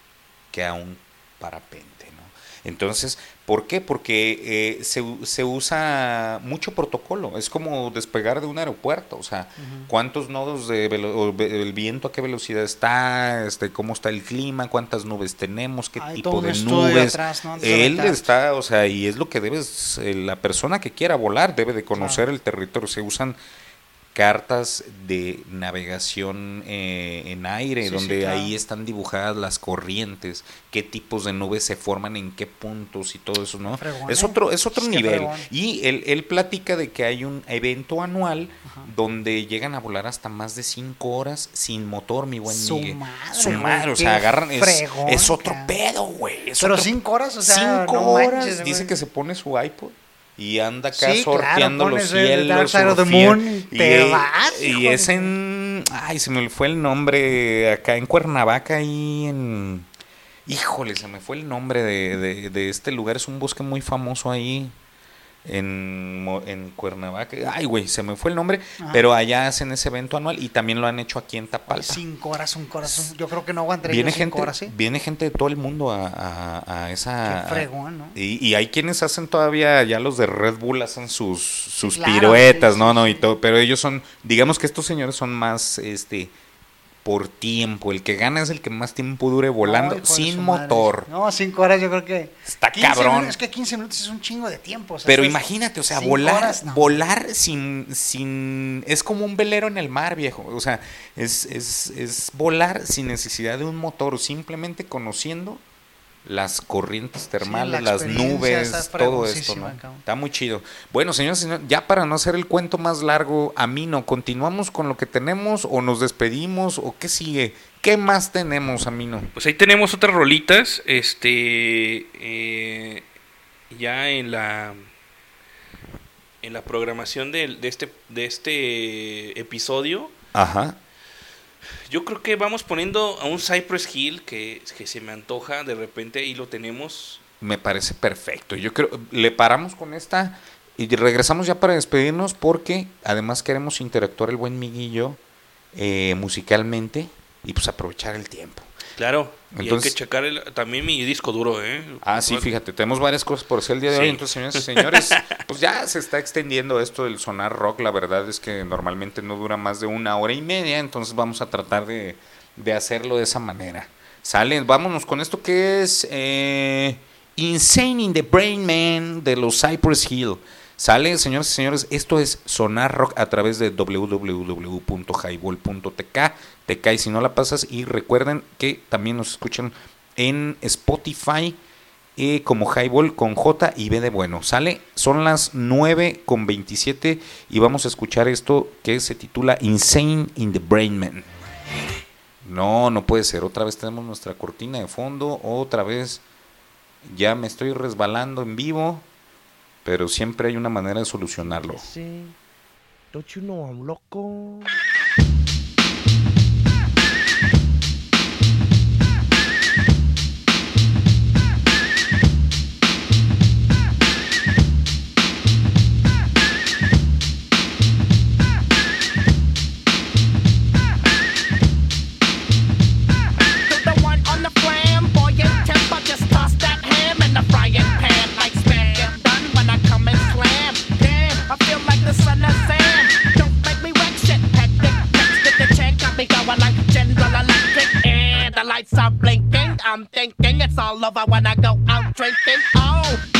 Speaker 7: que a un parapente, ¿no? Entonces, ¿por qué? Porque eh, se, se usa mucho protocolo. Es como despegar de un aeropuerto. O sea, cuántos nodos de velo- el viento, a qué velocidad está, este, cómo está el clima, cuántas nubes tenemos, qué
Speaker 8: Hay
Speaker 7: tipo de nubes. Él está, o sea, y es lo que debes, eh, la persona que quiera volar debe de conocer el territorio. Se usan cartas de navegación eh, en aire,
Speaker 8: Sí, sí,
Speaker 7: donde
Speaker 8: claro.
Speaker 7: ahí están dibujadas las corrientes, qué tipos de nubes se forman en qué puntos y todo eso, ¿no?
Speaker 8: Fregón,
Speaker 7: Es otro, es otro nivel. Y él, él platica de que hay un evento anual donde llegan a volar hasta más de cinco horas sin motor, mi buen
Speaker 8: Su
Speaker 7: Migue.
Speaker 8: madre,
Speaker 7: Su madre, o sea, agarran, es,
Speaker 8: fregón,
Speaker 7: es otro
Speaker 8: cara.
Speaker 7: pedo, güey.
Speaker 8: Pero
Speaker 7: otro-
Speaker 8: cinco horas, o sea,
Speaker 7: cinco
Speaker 8: no
Speaker 7: horas.
Speaker 8: manches,
Speaker 7: Dice
Speaker 8: güey.
Speaker 7: que se pone su iPod y anda acá
Speaker 8: Sí, claro,
Speaker 7: sorteando los
Speaker 8: el
Speaker 7: cielos.
Speaker 8: Of the Moon y te
Speaker 7: y,
Speaker 8: vas,
Speaker 7: y es en. Ay, se me fue el nombre. Acá en Cuernavaca, ahí en. Híjole, se me fue el nombre de, de- de este lugar. Es un bosque muy famoso ahí en, en Cuernavaca. Ay, güey, se me fue el nombre.
Speaker 8: Ajá.
Speaker 7: Pero allá hacen ese evento anual y también lo han hecho aquí en Tapalpa.
Speaker 8: Cinco horas, un corazón. Yo creo que no aguantaría
Speaker 7: Viene
Speaker 8: cinco
Speaker 7: gente,
Speaker 8: horas, ¿sí?
Speaker 7: viene gente de todo el mundo a, a- a esa...
Speaker 8: Qué fregón, ¿no?
Speaker 7: Y, y hay quienes hacen todavía, ya los de Red Bull hacen sus, sus
Speaker 8: claro,
Speaker 7: piruetas,
Speaker 8: sí,
Speaker 7: no,
Speaker 8: sí,
Speaker 7: no, y todo, pero ellos son, digamos que estos señores son más, este, por tiempo, el que gana es el que más tiempo dure volando, sin
Speaker 8: madre.
Speaker 7: motor.
Speaker 8: No, cinco horas yo creo que...
Speaker 7: Está
Speaker 8: 15
Speaker 7: cabrón.
Speaker 8: minutos, es que 15 minutos es un chingo de tiempo. o sea,
Speaker 7: Pero imagínate, o sea, volar,
Speaker 8: horas, no.
Speaker 7: volar sin, sin, es como un velero en el mar, viejo. O sea, es, es, es volar sin necesidad de un motor, simplemente conociendo las corrientes termales,
Speaker 8: la
Speaker 7: las nubes, todo esto, ¿no? Está muy chido. Bueno, señores, señores, ya para no hacer el cuento más largo, a mí no, ¿continuamos con lo que tenemos o nos despedimos o qué sigue? ¿Qué más tenemos, Amino?
Speaker 6: Pues ahí tenemos otras rolitas, este, eh, ya en la, en la programación de, de este, de este episodio.
Speaker 7: Ajá.
Speaker 6: Yo creo que vamos poniendo a un Cypress Hill que, se me antoja de repente y lo tenemos.
Speaker 7: Me parece perfecto. Yo creo, le paramos con esta y regresamos ya para despedirnos porque además queremos interactuar el buen Miguillo eh, musicalmente y pues aprovechar el tiempo.
Speaker 6: Claro, y
Speaker 7: Entonces-
Speaker 6: hay que checar el- también mi disco duro, ¿eh?
Speaker 7: Ah, sí, fíjate, tenemos varias cosas por hacer el día de
Speaker 6: Sí.
Speaker 7: hoy. Entonces, señores y señores, pues ya se está extendiendo esto del sonar rock. La verdad es que normalmente no dura más de una hora y media, entonces vamos a tratar de, de hacerlo de esa manera. Sale, vámonos con esto que es eh, Insane in the Brain Man de los Cypress Hill. Sale, señores y señores, esto es Sonar Rock a través de www.highball.tk. Te cae si no la pasas y recuerden que también nos escuchan en Spotify eh, como Highball con J y B de bueno. Sale, son las 9 con 27 y vamos a escuchar esto que se titula Insane in the Brain Man. No, no puede ser. Otra vez tenemos nuestra cortina de fondo. Otra vez ya me estoy resbalando en vivo. Pero siempre hay una manera de solucionarlo.
Speaker 13: Don't you loco?
Speaker 14: Lights are blinking. I'm thinking it's all over when I go out drinking. Oh,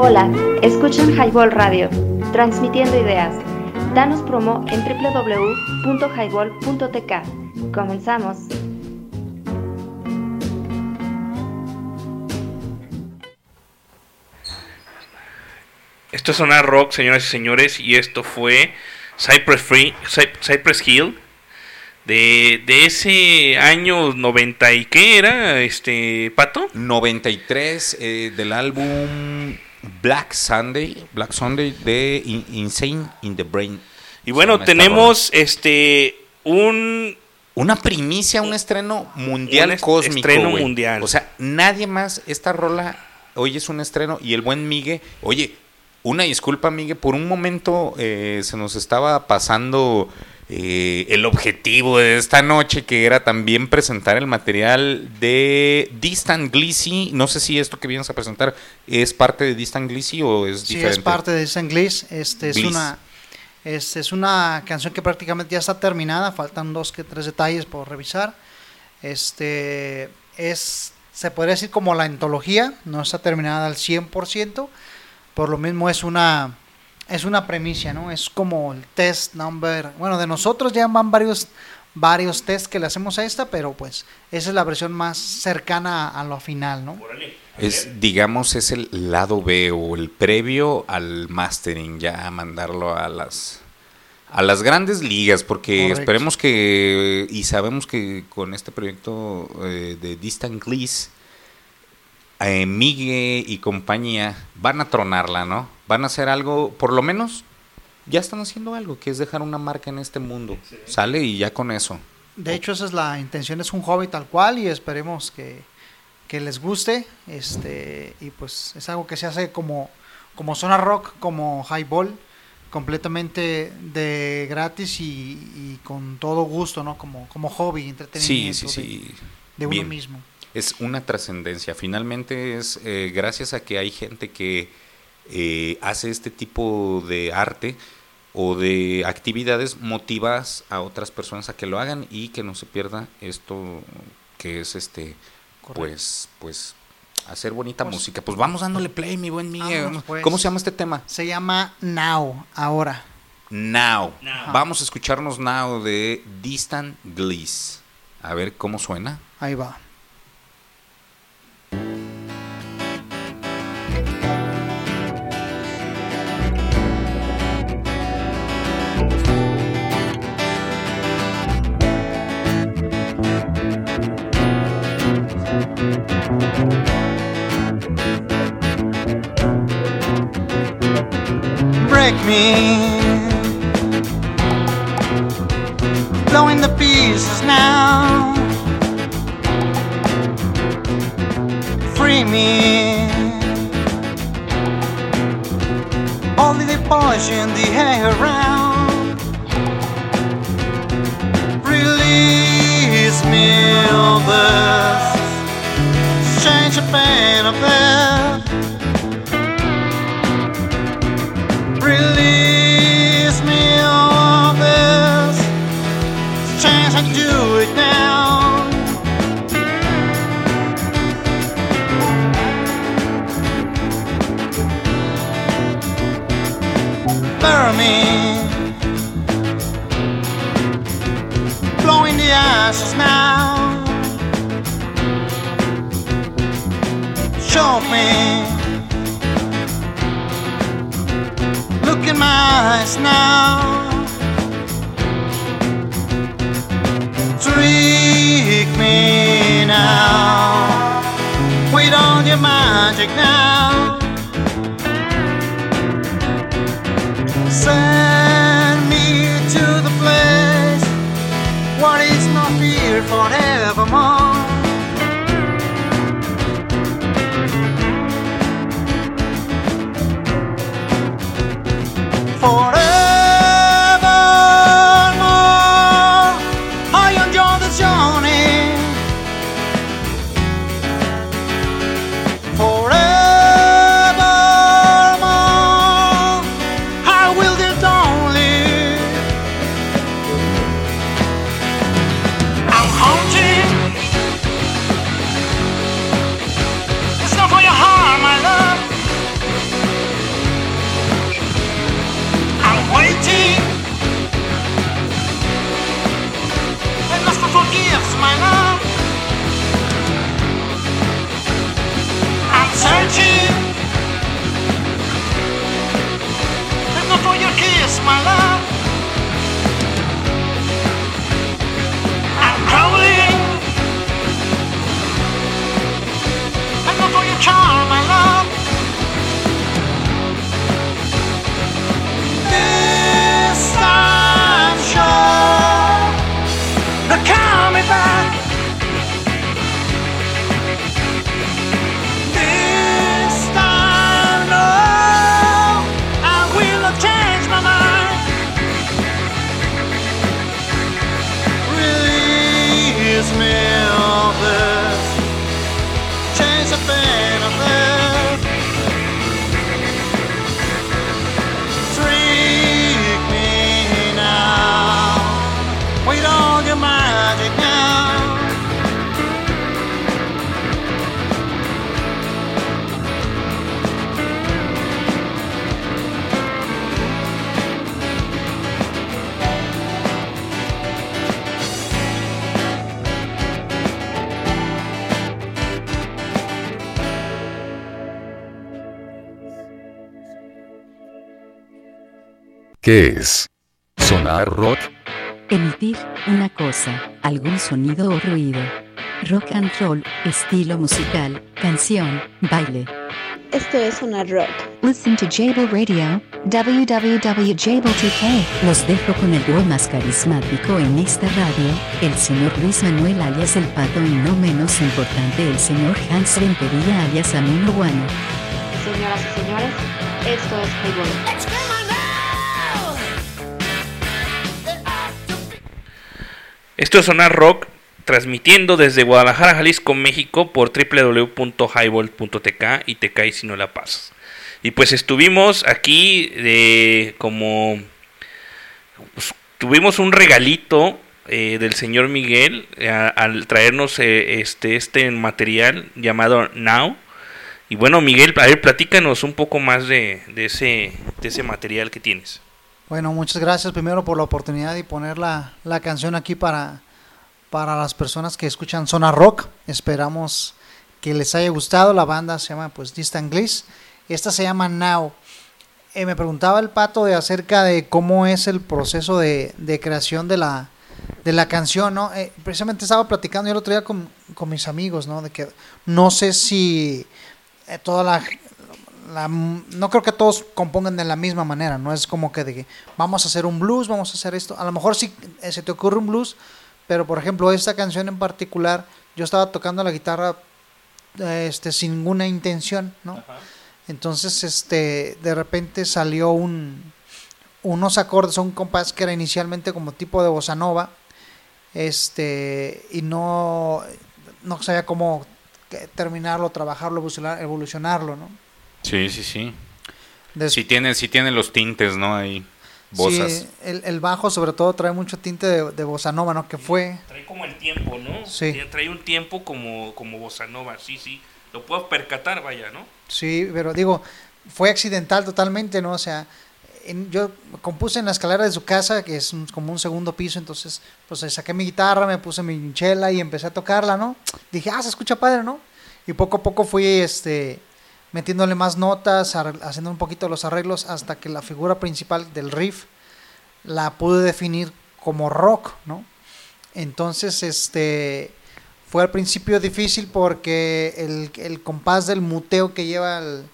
Speaker 4: Hola, escuchan Highball Radio, transmitiendo ideas. Danos promo en www.highball.tk. Comenzamos.
Speaker 6: Esto es Sonar Rock, señoras y señores, y esto fue Cypress, Free, Cy- Cypress Hill de, de ese año 90 y qué era, este Pato?
Speaker 7: 93 eh, del álbum Black Sunday, Black Sunday de In- Insane in the Brain.
Speaker 6: Y bueno, tenemos este un
Speaker 7: Una primicia, un estreno mundial
Speaker 6: Un est-
Speaker 7: cósmico.
Speaker 6: estreno mundial.
Speaker 7: O sea, nadie más, esta rola, hoy es un estreno y el buen Migue, oye, una disculpa Migue, por un momento eh, se nos estaba pasando eh, el objetivo de esta noche, que era también presentar el material de Distant Glissy. No sé si esto que vienes a presentar es parte de Distant Glissy o es
Speaker 8: Sí,
Speaker 7: diferente.
Speaker 8: es parte de San Gliss. Este es
Speaker 7: Gliss.
Speaker 8: una es, es una canción que prácticamente ya está terminada, faltan dos que tres detalles por revisar. Este es se podría decir como la antología, no está terminada al 100%, por lo mismo es una es una premicia, ¿no? Es como el test number, bueno, de nosotros ya van varios varios tests que le hacemos a esta, pero pues esa es la versión más cercana a lo final, ¿no?
Speaker 7: Es, digamos, es el lado B o el previo al mastering, ya mandarlo a las a las grandes ligas, porque
Speaker 8: Correcto.
Speaker 7: esperemos que y sabemos que con este proyecto eh, de Distant Gliss, eh, Migue y compañía van a tronarla, ¿no? Van a hacer algo, por lo menos ya están haciendo algo, que es dejar una marca en este mundo. Sale y ya con eso.
Speaker 8: De hecho, esa es la intención, es un hobby tal cual y esperemos que, que les guste. Este, y pues es algo que se hace como, como zona rock, como highball, completamente de gratis y, y con todo gusto, ¿no? Como, como hobby,
Speaker 7: Sí,
Speaker 8: entretenimiento
Speaker 7: sí,
Speaker 8: de- uno
Speaker 7: Bien.
Speaker 8: mismo.
Speaker 7: Es una trascendencia. Finalmente es eh, gracias a que hay gente que eh, hace este tipo de arte o de actividades, motivas a otras personas a que lo hagan y que no se pierda esto que es este, pues, pues hacer bonita
Speaker 8: Pues-
Speaker 7: música. Pues vamos dándole play, mi buen Miguel.
Speaker 8: Vámonos, pues.
Speaker 7: ¿Cómo se llama este tema?
Speaker 8: Se llama Now, ahora.
Speaker 7: Now.
Speaker 8: Now.
Speaker 7: Vamos a escucharnos Now de Distant Gliss. A ver cómo suena.
Speaker 8: Ahí va.
Speaker 15: Break me. Blowing the pieces now. Free me. Only the polishing the air around. Release me of this. Change the pain of this. Me. Blowing the ashes now. Show me. Look in my eyes now. Trick me now. Wait on your magic now.
Speaker 2: ¿Qué es? ¿Sonar rock?
Speaker 3: Emitir una cosa, algún sonido o ruido. Rock and roll, estilo musical, canción, baile.
Speaker 5: Esto es Sonar Rock.
Speaker 3: Listen to Jable Radio, www.jable2k. Los dejo con el dúo más carismático en esta radio, el señor Luis Manuel alias El Pato y no menos importante el señor Hans Rentería alias Amino Guano.
Speaker 4: Señoras y señores, esto es Highball.
Speaker 6: Esto es Sonar Rock, transmitiendo desde Guadalajara, Jalisco, México, por www.highvolt.tk y te caes si no la pasas. Y pues estuvimos aquí de como... pues, tuvimos un regalito eh, del señor Miguel eh, al traernos eh, este, este material llamado Now. Y bueno, Miguel, a ver, platícanos un poco más de, de ese, de ese material que tienes.
Speaker 8: Bueno, muchas gracias primero por la oportunidad y poner la, la canción aquí para, para las personas que escuchan Zona Rock. Esperamos que les haya gustado. La banda se llama pues Distant Gliss. Esta se llama Now. Eh, me preguntaba el pato de acerca de cómo es el proceso de, de creación de la, de la canción, ¿no? Eh, precisamente estaba platicando yo el otro día con, con mis amigos, ¿no? De que no sé si eh, toda la, la- no creo que todos compongan de la misma manera, no es como que de que vamos a hacer un blues, vamos a hacer esto, a lo mejor sí eh, se te ocurre un blues, pero por ejemplo esta canción en particular, yo estaba tocando la guitarra eh, este sin ninguna intención, ¿no? Entonces este de repente salió un unos acordes, un compás que era inicialmente como tipo de bossa nova, este y no no sabía cómo terminarlo, trabajarlo, evolucionar- evolucionarlo, ¿no?
Speaker 7: Sí, sí, sí.
Speaker 8: Des-
Speaker 7: sí tiene, sí tiene los tintes, ¿no? Ahí, bozas.
Speaker 8: Sí, el, el bajo sobre todo trae mucho tinte de, de bossa nova, ¿no? Que fue...
Speaker 6: Trae como el tiempo, ¿no?
Speaker 8: Sí.
Speaker 6: Trae- Trae un tiempo como, como bossa nova, sí, sí. Lo puedo percatar, vaya, ¿no?
Speaker 8: Sí, pero digo, fue accidental totalmente, ¿no? O sea, en- yo compuse en la escalera de su casa, que es un- como un segundo piso, entonces, pues saqué mi guitarra, me puse mi chela y empecé a tocarla, ¿no? Dije, ah, se escucha padre, ¿no? Y poco a poco fui, este, metiéndole más notas, haciendo un poquito los arreglos, hasta que la figura principal del riff la pude definir como rock, ¿no? Entonces, este, fue al principio difícil porque el, el compás del muteo que lleva el-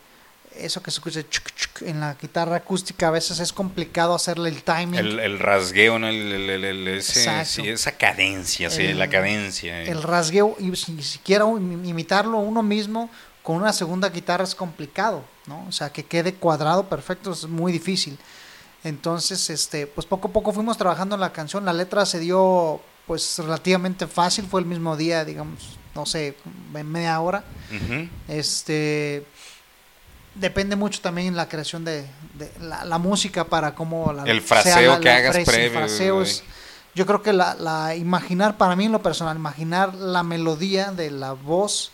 Speaker 8: eso que se escucha chuc, chuc en la guitarra acústica a veces es complicado hacerle el timing.
Speaker 7: El, el rasgueo, ¿no? El, ese- sí, esa cadencia, sí, la cadencia. eh.
Speaker 8: el rasgueo y si siquiera im- imitarlo uno mismo con una segunda guitarra es complicado, ¿no? O sea, que quede cuadrado perfecto es muy difícil. Entonces, este, pues poco a poco fuimos trabajando en la canción. La letra se dio pues relativamente fácil, fue el mismo día, digamos, no sé, en media hora. Este depende mucho también la creación de, de la, la música para cómo la,
Speaker 7: El
Speaker 8: sea
Speaker 7: fraseo que hagas
Speaker 8: frase,
Speaker 7: previo,
Speaker 8: fraseo
Speaker 7: güey.
Speaker 8: es- yo creo que la, la imaginar para mí en lo personal imaginar la melodía de la voz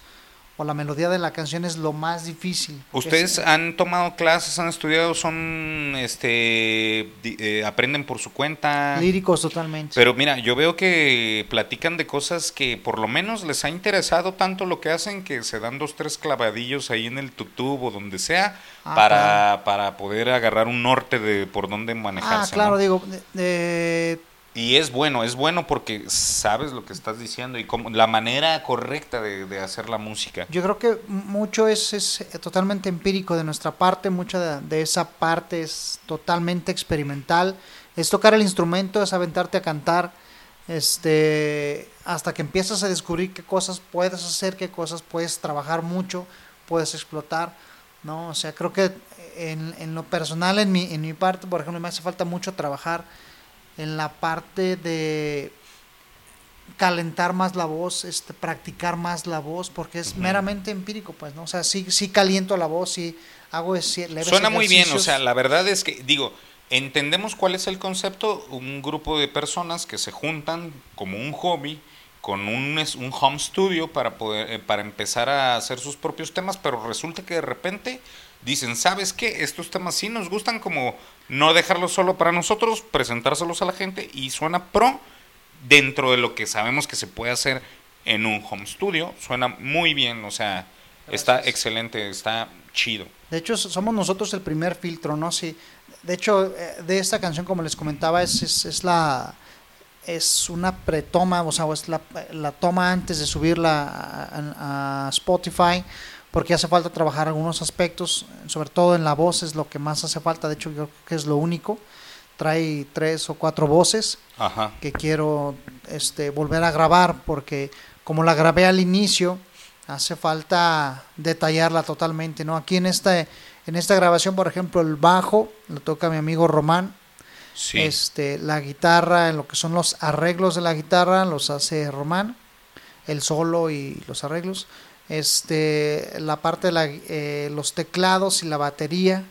Speaker 8: o la melodía de la canción es lo más difícil.
Speaker 7: ¿Ustedes
Speaker 8: Es-
Speaker 7: han tomado clases, han estudiado, son, este, eh, aprenden por su cuenta?
Speaker 8: líricos totalmente.
Speaker 7: Pero mira, yo veo que platican de cosas que por lo menos les ha interesado tanto lo que hacen que se dan dos, tres clavadillos ahí en el tutub o donde sea
Speaker 8: Ah,
Speaker 7: para, para poder agarrar un norte de por dónde manejarse.
Speaker 8: ah, claro,
Speaker 7: ¿no?
Speaker 8: digo, de-
Speaker 7: Y es bueno, es bueno porque sabes lo que estás diciendo y cómo, la manera correcta de, de hacer la música.
Speaker 8: Yo creo que mucho es, es totalmente empírico de nuestra parte, mucha de, de esa parte es totalmente experimental. Es tocar el instrumento, es aventarte a cantar, este, hasta que empiezas a descubrir qué cosas puedes hacer, qué cosas puedes trabajar mucho, puedes explotar, ¿no? O sea, creo que en, en lo personal, en mi, en mi parte, por ejemplo, me hace falta mucho trabajar en la parte de calentar más la voz, este, practicar más la voz, porque es meramente empírico, pues, ¿no? O sea, sí, sí caliento la voz, sí hago ese, leves
Speaker 7: Suena muy bien, o sea, la verdad es que, digo, entendemos cuál es el concepto, un grupo de personas que se juntan como un hobby con un, un home studio para poder eh, para empezar a hacer sus propios temas, pero resulta que de repente dicen, ¿sabes qué? Estos temas sí nos gustan como no dejarlos solo para nosotros, presentárselos a la gente y suena pro dentro de lo que sabemos que se puede hacer en un home studio, suena muy bien, o sea, está excelente, está chido.
Speaker 8: De hecho, so- somos nosotros el primer filtro, ¿no? Sí. De hecho, eh, de esta canción, como les comentaba, es, es, es la es una pretoma, o sea, es la, la toma antes de subirla a, a Spotify, porque hace falta trabajar algunos aspectos, sobre todo en la voz es lo que más hace falta, de hecho, yo creo que es lo único. Trae tres o cuatro voces
Speaker 7: Ajá.
Speaker 8: que quiero este, volver a grabar, porque como la grabé al inicio, hace falta detallarla totalmente, ¿no? Aquí en esta, en esta grabación, por ejemplo, el bajo lo toca mi amigo Román.
Speaker 7: Sí.
Speaker 8: Este, la guitarra, en lo que son los arreglos de la guitarra, los hace Román, el solo y los arreglos. Este, la parte de eh, los teclados y la batería,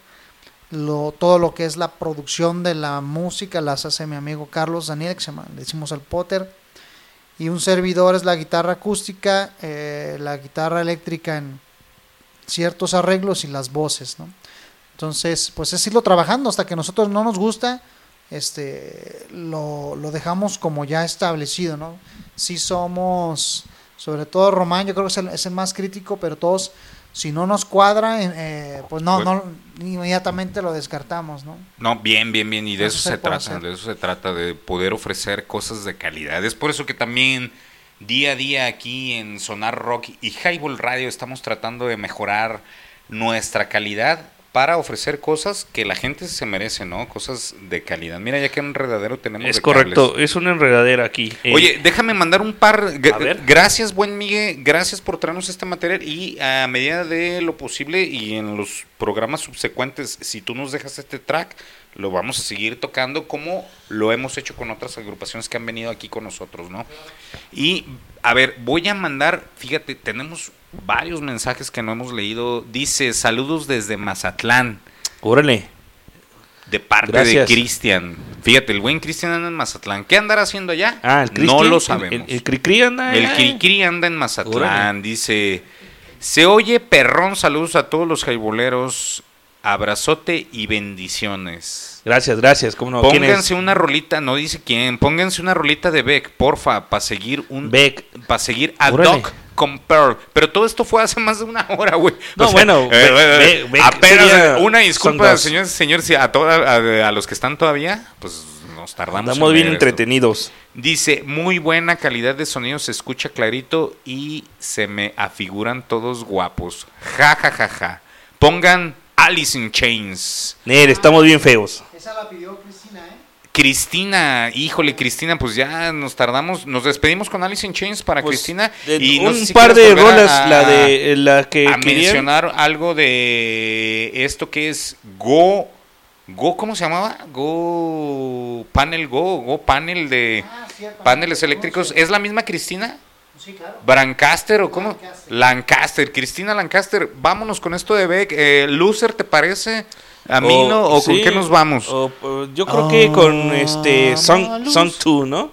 Speaker 8: todo lo que es la producción de la música las hace mi amigo Carlos Daniel, que se llama, le decimos al Potter. Y un servidor es la guitarra acústica, eh, la guitarra eléctrica en ciertos arreglos y las voces, ¿no? Entonces, pues es irlo trabajando hasta que nosotros no nos gusta, este, lo, lo dejamos como ya establecido, ¿no? Si somos, sobre todo Román, yo creo que es el, es el más crítico, pero todos, si no nos cuadra, eh, pues no,
Speaker 7: Pues-
Speaker 8: no, inmediatamente lo descartamos, ¿no?
Speaker 7: No, bien, bien, bien. Y de
Speaker 8: Eso
Speaker 7: eso
Speaker 8: se
Speaker 7: trata,
Speaker 8: hacer.
Speaker 7: de eso se trata, de poder ofrecer cosas de calidad. Es por eso que también día a día aquí en Sonar Rock y Highball Radio estamos tratando de mejorar nuestra calidad para ofrecer cosas que la gente se merece, ¿no? Cosas de calidad. Mira, ya que enredadero tenemos
Speaker 6: Es
Speaker 7: de
Speaker 6: correcto,
Speaker 7: cables.
Speaker 6: es una enredadera aquí. Eh,
Speaker 7: Oye, déjame mandar un par. Gracias, buen Miguel. Gracias por traernos este material. Y a medida de lo posible y en los programas subsecuentes, si tú nos dejas este track, lo vamos a seguir tocando como lo hemos hecho con otras agrupaciones que han venido aquí con nosotros, ¿no? Y a ver, voy a mandar, fíjate, tenemos varios mensajes que no hemos leído. Dice, saludos desde Mazatlán.
Speaker 6: Órale.
Speaker 7: De parte
Speaker 6: Gracias.
Speaker 7: de Cristian. Fíjate, el buen Cristian anda en Mazatlán. ¿Qué andará haciendo allá?
Speaker 6: Ah, el
Speaker 7: No lo
Speaker 6: el-
Speaker 7: sabemos.
Speaker 6: El, el Cricri anda
Speaker 7: El. Cricri anda en Mazatlán,
Speaker 6: Órale.
Speaker 7: dice. Se oye perrón, saludos a todos los jaiboleros. Abrazote y bendiciones.
Speaker 6: Gracias, gracias. ¿Cómo no?
Speaker 7: Pónganse una rolita, no dice quién, pónganse una rolita de Beck, porfa, para seguir un
Speaker 6: Beck.
Speaker 7: para seguir a
Speaker 6: Órale.
Speaker 7: Doc con Pearl. Pero todo esto fue hace más de una hora, güey.
Speaker 6: No, bueno,
Speaker 7: eh,
Speaker 6: Beck-
Speaker 7: eh,
Speaker 6: Beck-
Speaker 7: apenas
Speaker 6: sería
Speaker 7: una disculpa, señores, señores, si a, toda- a, a los que están todavía, pues nos tardamos. En
Speaker 6: bien
Speaker 7: esto.
Speaker 6: entretenidos.
Speaker 7: Dice, muy buena calidad de sonido, se escucha clarito y se me afiguran todos guapos. Ja, ja, ja, ja. Pongan Alice in Chains.
Speaker 6: Nere, estamos bien feos.
Speaker 8: Esa la pidió Cristina, ¿eh?
Speaker 7: Cristina, híjole, Cristina, pues ya nos tardamos, nos despedimos con Alice in Chains para
Speaker 6: Pues,
Speaker 7: Cristina.
Speaker 6: de-
Speaker 7: y no
Speaker 6: un
Speaker 7: sé si
Speaker 6: par de rolas, la de- la que
Speaker 7: a
Speaker 6: querían.
Speaker 7: mencionar algo de esto que es Go Go, ¿cómo se llamaba? Go Panel Go, Go Panel de
Speaker 8: Ah,
Speaker 7: paneles eléctricos. ¿Es la misma Cristina?
Speaker 8: Sí, claro.
Speaker 7: Brancaster o cómo? Lancaster. Cristina Lancaster. Vámonos con esto de Beck. Eh, Loser, ¿te parece? ¿A mí no? ¿O con qué nos vamos?
Speaker 6: o- o yo creo que con este Song,
Speaker 7: Vámonos.
Speaker 6: Song 2, ¿no?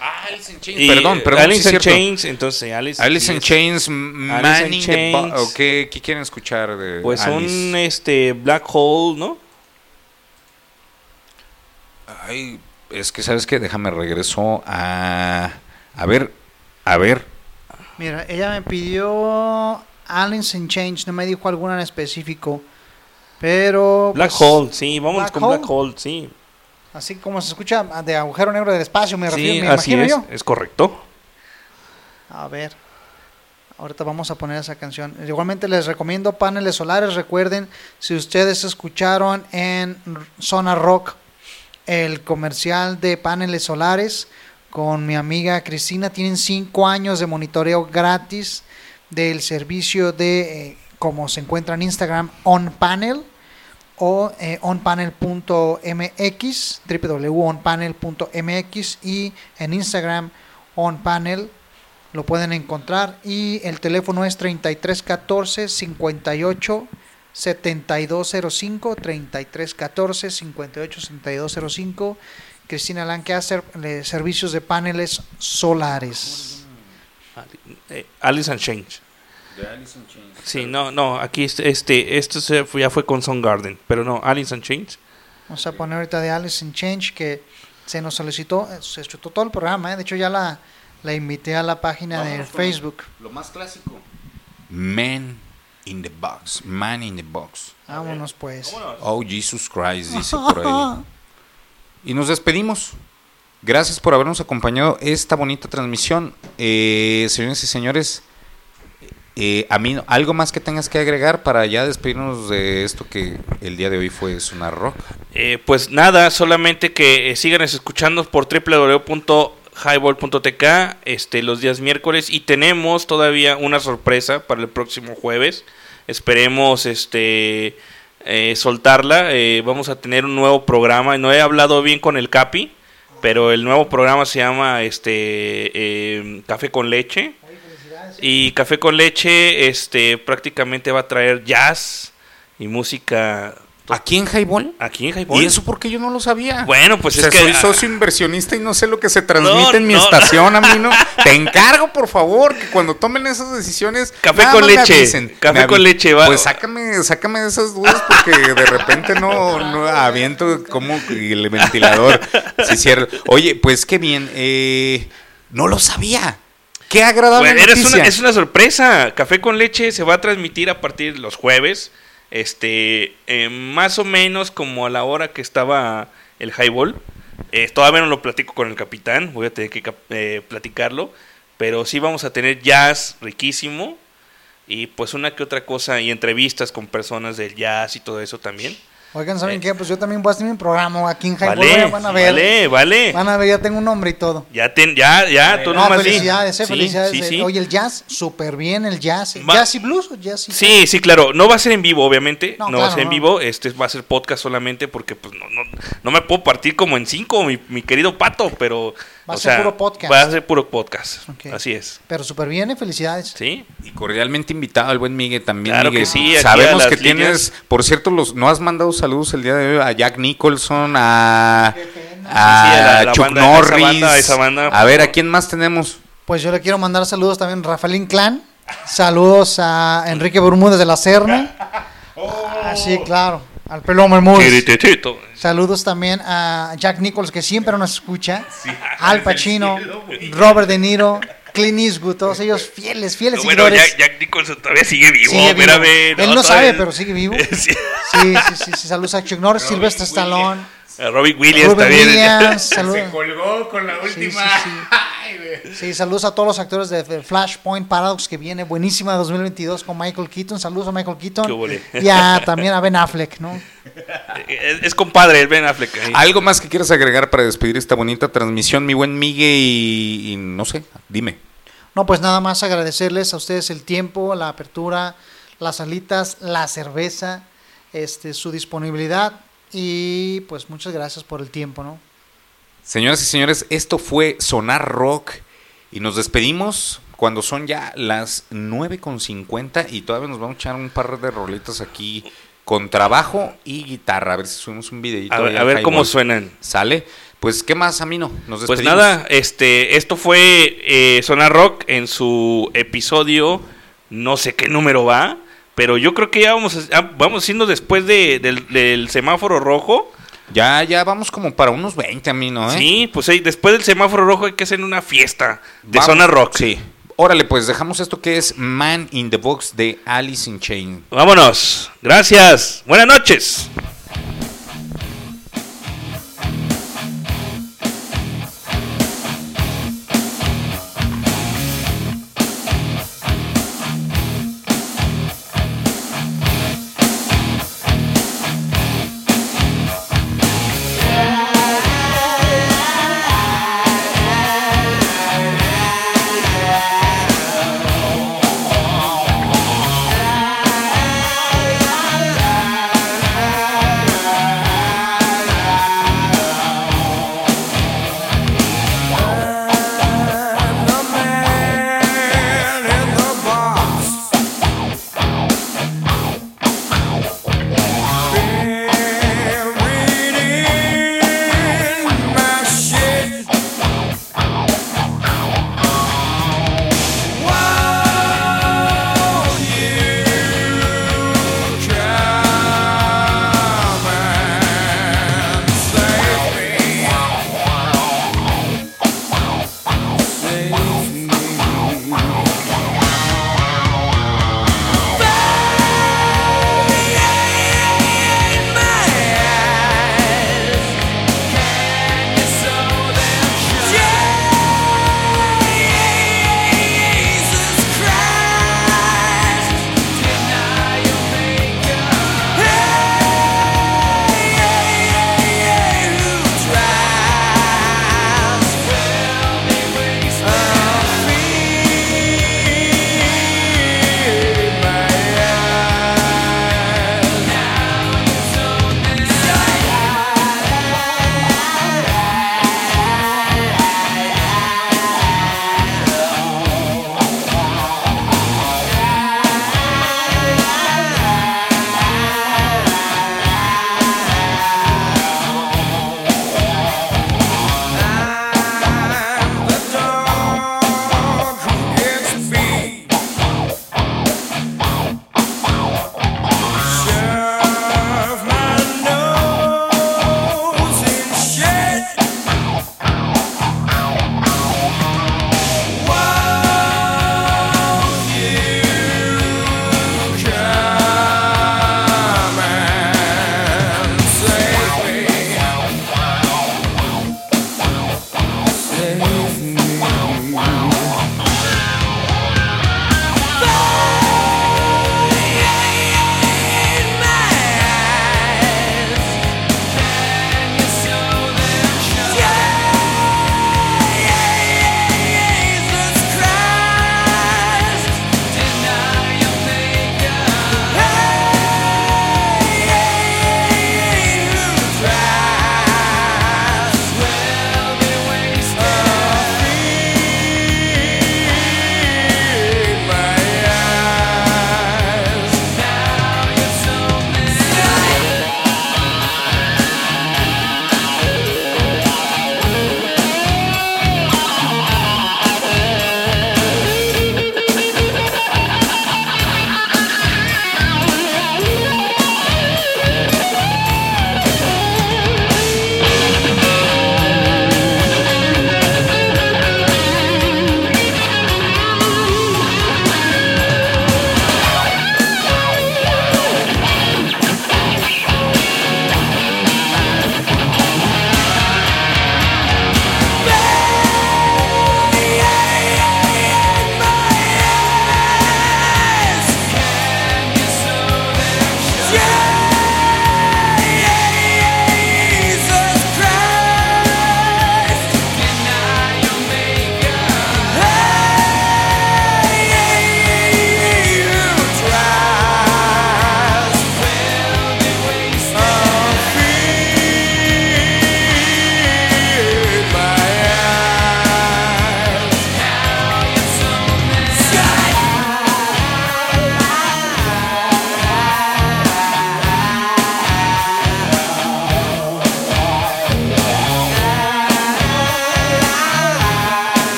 Speaker 7: Alice in Chains.
Speaker 6: Y,
Speaker 7: perdón, perdón.
Speaker 6: Alice
Speaker 7: sí
Speaker 6: in
Speaker 7: cierto.
Speaker 6: Chains, entonces Alice,
Speaker 7: Alice in. Chains,
Speaker 6: Alice
Speaker 7: Man
Speaker 6: in
Speaker 7: in the Bo-
Speaker 6: Chains.
Speaker 7: ¿o qué, qué quieren escuchar de
Speaker 6: Pues
Speaker 7: Alice?
Speaker 6: un este Black Hole, ¿no?
Speaker 7: Ay, es que, ¿sabes qué? Déjame regreso a... A ver, a ver.
Speaker 8: Mira, ella me pidió Alice in Change, no me dijo alguna en específico. Pero.
Speaker 6: Black
Speaker 8: pues,
Speaker 6: Hole, sí, vámonos
Speaker 8: Black
Speaker 6: con
Speaker 8: Hole.
Speaker 6: Black Hole, sí.
Speaker 8: Así como se escucha de agujero negro del espacio, me refiero,
Speaker 6: Sí,
Speaker 8: me
Speaker 6: así
Speaker 8: imagino
Speaker 6: es,
Speaker 8: yo.
Speaker 6: es correcto.
Speaker 8: A ver. Ahorita vamos a poner esa canción. Igualmente les recomiendo paneles solares. Recuerden, si ustedes escucharon en Zona Rock el comercial de paneles solares con mi amiga Cristina, tienen cinco años de monitoreo gratis del servicio de, eh, como se encuentra en Instagram, OnPanel o eh, onpanel.mx, www.onpanel.mx y en Instagram onpanel lo pueden encontrar. Y el teléfono es 3314 58 7205 3314 58 7205 Cristina Lancaster eh, servicios de paneles solares
Speaker 6: Eh, Alice in Chains. Sí, no, no, aquí este, este, esto se fue- ya fue con Song Garden, pero no, Alice in Chains.
Speaker 8: Vamos a poner ahorita de Alice in Change que se nos solicitó, se chutó todo el programa, eh, de hecho ya la, la invité a la página de
Speaker 7: Vámonos
Speaker 8: Facebook.
Speaker 7: Lo más clásico. Man in the box. Man in the box.
Speaker 8: Vámonos pues.
Speaker 7: Oh, Jesus Christ, dice por ahí. Y nos despedimos. Gracias por habernos acompañado esta bonita transmisión. Eh, señores y señores, eh, a mí, ¿algo más que tengas que agregar para ya despedirnos de esto que el día de hoy fue Sonar Rock?
Speaker 6: Eh, pues nada, solamente que eh, sigan escuchando por www.highball.tk este, los días miércoles y tenemos todavía una sorpresa para el próximo jueves. Esperemos este eh, soltarla. Eh, vamos a tener un nuevo programa. No he hablado bien con el Capi, pero el nuevo programa se llama este eh, Café con Leche. Y Café con Leche este, prácticamente va a traer jazz y música.
Speaker 7: ¿Aquí en Highball?
Speaker 6: Aquí en Highball.
Speaker 7: ¿Y eso porque yo no lo sabía?
Speaker 6: Bueno, pues
Speaker 7: O
Speaker 6: es que.
Speaker 7: soy socio inversionista y no sé lo que se transmite
Speaker 6: No,
Speaker 7: en mi
Speaker 6: no.
Speaker 7: estación, a mí no. Te encargo, por favor, que cuando tomen esas decisiones.
Speaker 6: Café
Speaker 7: nada
Speaker 6: con
Speaker 7: me
Speaker 6: leche,
Speaker 7: avisen.
Speaker 6: café
Speaker 7: Me
Speaker 6: con leche, va.
Speaker 7: Pues sácame, sácame de esas dudas porque de repente no, no aviento como el ventilador. Sí, cierto. Oye, pues qué bien. eh, no lo sabía. Qué agradable
Speaker 6: Bueno,
Speaker 7: noticia.
Speaker 6: una, es una sorpresa. Café con leche se va a transmitir a partir de los jueves. Este, eh, más o menos como a la hora que estaba el highball. Eh, todavía no lo platico con el capitán, voy a tener que eh, platicarlo. Pero sí vamos a tener jazz riquísimo. Y pues una que otra cosa y entrevistas con personas del jazz y todo eso también.
Speaker 8: Oigan, ¿saben qué? Pues yo también voy a hacer mi programa aquí en Highball.
Speaker 6: Vale,
Speaker 8: van a ver.
Speaker 6: vale, vale.
Speaker 8: Van a ver, ya tengo un nombre y todo.
Speaker 6: Ya, ten, ya, ya, tú
Speaker 8: no,
Speaker 6: nomás
Speaker 8: felicidades, eh,
Speaker 6: Sí,
Speaker 8: felicidades.
Speaker 6: sí,
Speaker 8: eh.
Speaker 6: sí.
Speaker 8: Oye, el jazz, súper bien el jazz.
Speaker 6: Va-
Speaker 8: ¿Jazz y blues o jazz y
Speaker 6: Sí, sí, claro. No va a ser en vivo, obviamente.
Speaker 8: No,
Speaker 6: No, va a
Speaker 8: claro,
Speaker 6: ser en vivo. Este va a ser podcast solamente porque pues no, no, no me puedo partir como en cinco, mi, mi querido pato, pero.
Speaker 8: Va a
Speaker 6: o
Speaker 8: ser
Speaker 6: sea,
Speaker 8: puro podcast.
Speaker 6: Va a ser puro podcast. Así es.
Speaker 8: Pero súper bien, eh, felicidades.
Speaker 6: Sí.
Speaker 7: Y cordialmente invitado al buen Miguel también.
Speaker 6: Claro que
Speaker 7: Miguel.
Speaker 6: sí, aquí
Speaker 7: Sabemos que tienes, por cierto, los no has mandado saludos el día de hoy a Jack Nicholson, a, a
Speaker 6: Sí, sí, a la- la
Speaker 7: Chuck
Speaker 6: banda, a esa
Speaker 7: Norris.
Speaker 6: banda, a esa banda,
Speaker 7: a ver, ¿a quién más tenemos?
Speaker 8: Pues yo le quiero mandar saludos también a Rafael Inclán. Saludos a Enrique Bermúdez de la Serna. Ah, sí, claro. Al Bermúdez.
Speaker 6: Quirititito.
Speaker 8: Saludos también a Jack Nichols, que siempre nos escucha. Al Pacino, Robert De Niro, Clint Eastwood, todos ellos fieles, fieles
Speaker 6: No, bueno. Jack, Jack Nicholson todavía sigue vivo.
Speaker 8: Sigue vivo.
Speaker 6: espérame,
Speaker 8: Él no sabe, pero sigue vivo.
Speaker 6: Sí.
Speaker 8: Sí, sí, sí, sí. Saludos a Chuck Norris, Sylvester Stallone.
Speaker 6: A Robin Williams
Speaker 8: Ruben
Speaker 6: también.
Speaker 8: Williams, saludos.
Speaker 7: colgó con la
Speaker 8: Sí, sí, sí. Sí, saludos a todos los actores de Flashpoint Paradox que viene buenísima 2022 con Michael Keaton. Saludos a Michael Keaton. Y a- también a Ben Affleck, ¿no?
Speaker 6: Es, es compadre, el Ben Affleck. ahí.
Speaker 7: ¿Algo más que quieras agregar para despedir esta bonita transmisión, mi buen Miguel? Y, y no sé, dime.
Speaker 8: No, pues nada más agradecerles a ustedes el tiempo, la apertura, las alitas, la cerveza este, su disponibilidad y pues muchas gracias por el tiempo, ¿no?
Speaker 7: Señoras y señores, esto fue Sonar Rock y nos despedimos cuando son ya las 9.50 y todavía nos vamos a echar un par de rolitas aquí con trabajo y guitarra. A ver si subimos un videito.
Speaker 6: A ver- a cómo suenan.
Speaker 7: ¿Sale? Pues, ¿qué más, Amino? Nos
Speaker 6: Pues
Speaker 7: despedimos.
Speaker 6: nada, este, esto fue eh, Sonar Rock en su episodio, no sé qué número va, pero yo creo que ya vamos, a- ya vamos siendo después de- del, del semáforo rojo.
Speaker 7: Ya, ya vamos como para unos 20, Amino, ¿eh?
Speaker 6: Sí, pues después del semáforo rojo hay que hacer una fiesta de
Speaker 7: Vamos.
Speaker 6: Sonar Rock.
Speaker 7: Sí. Órale, pues dejamos esto que es Man in the Box de Alice in Chain.
Speaker 6: Vámonos. Gracias. Buenas noches.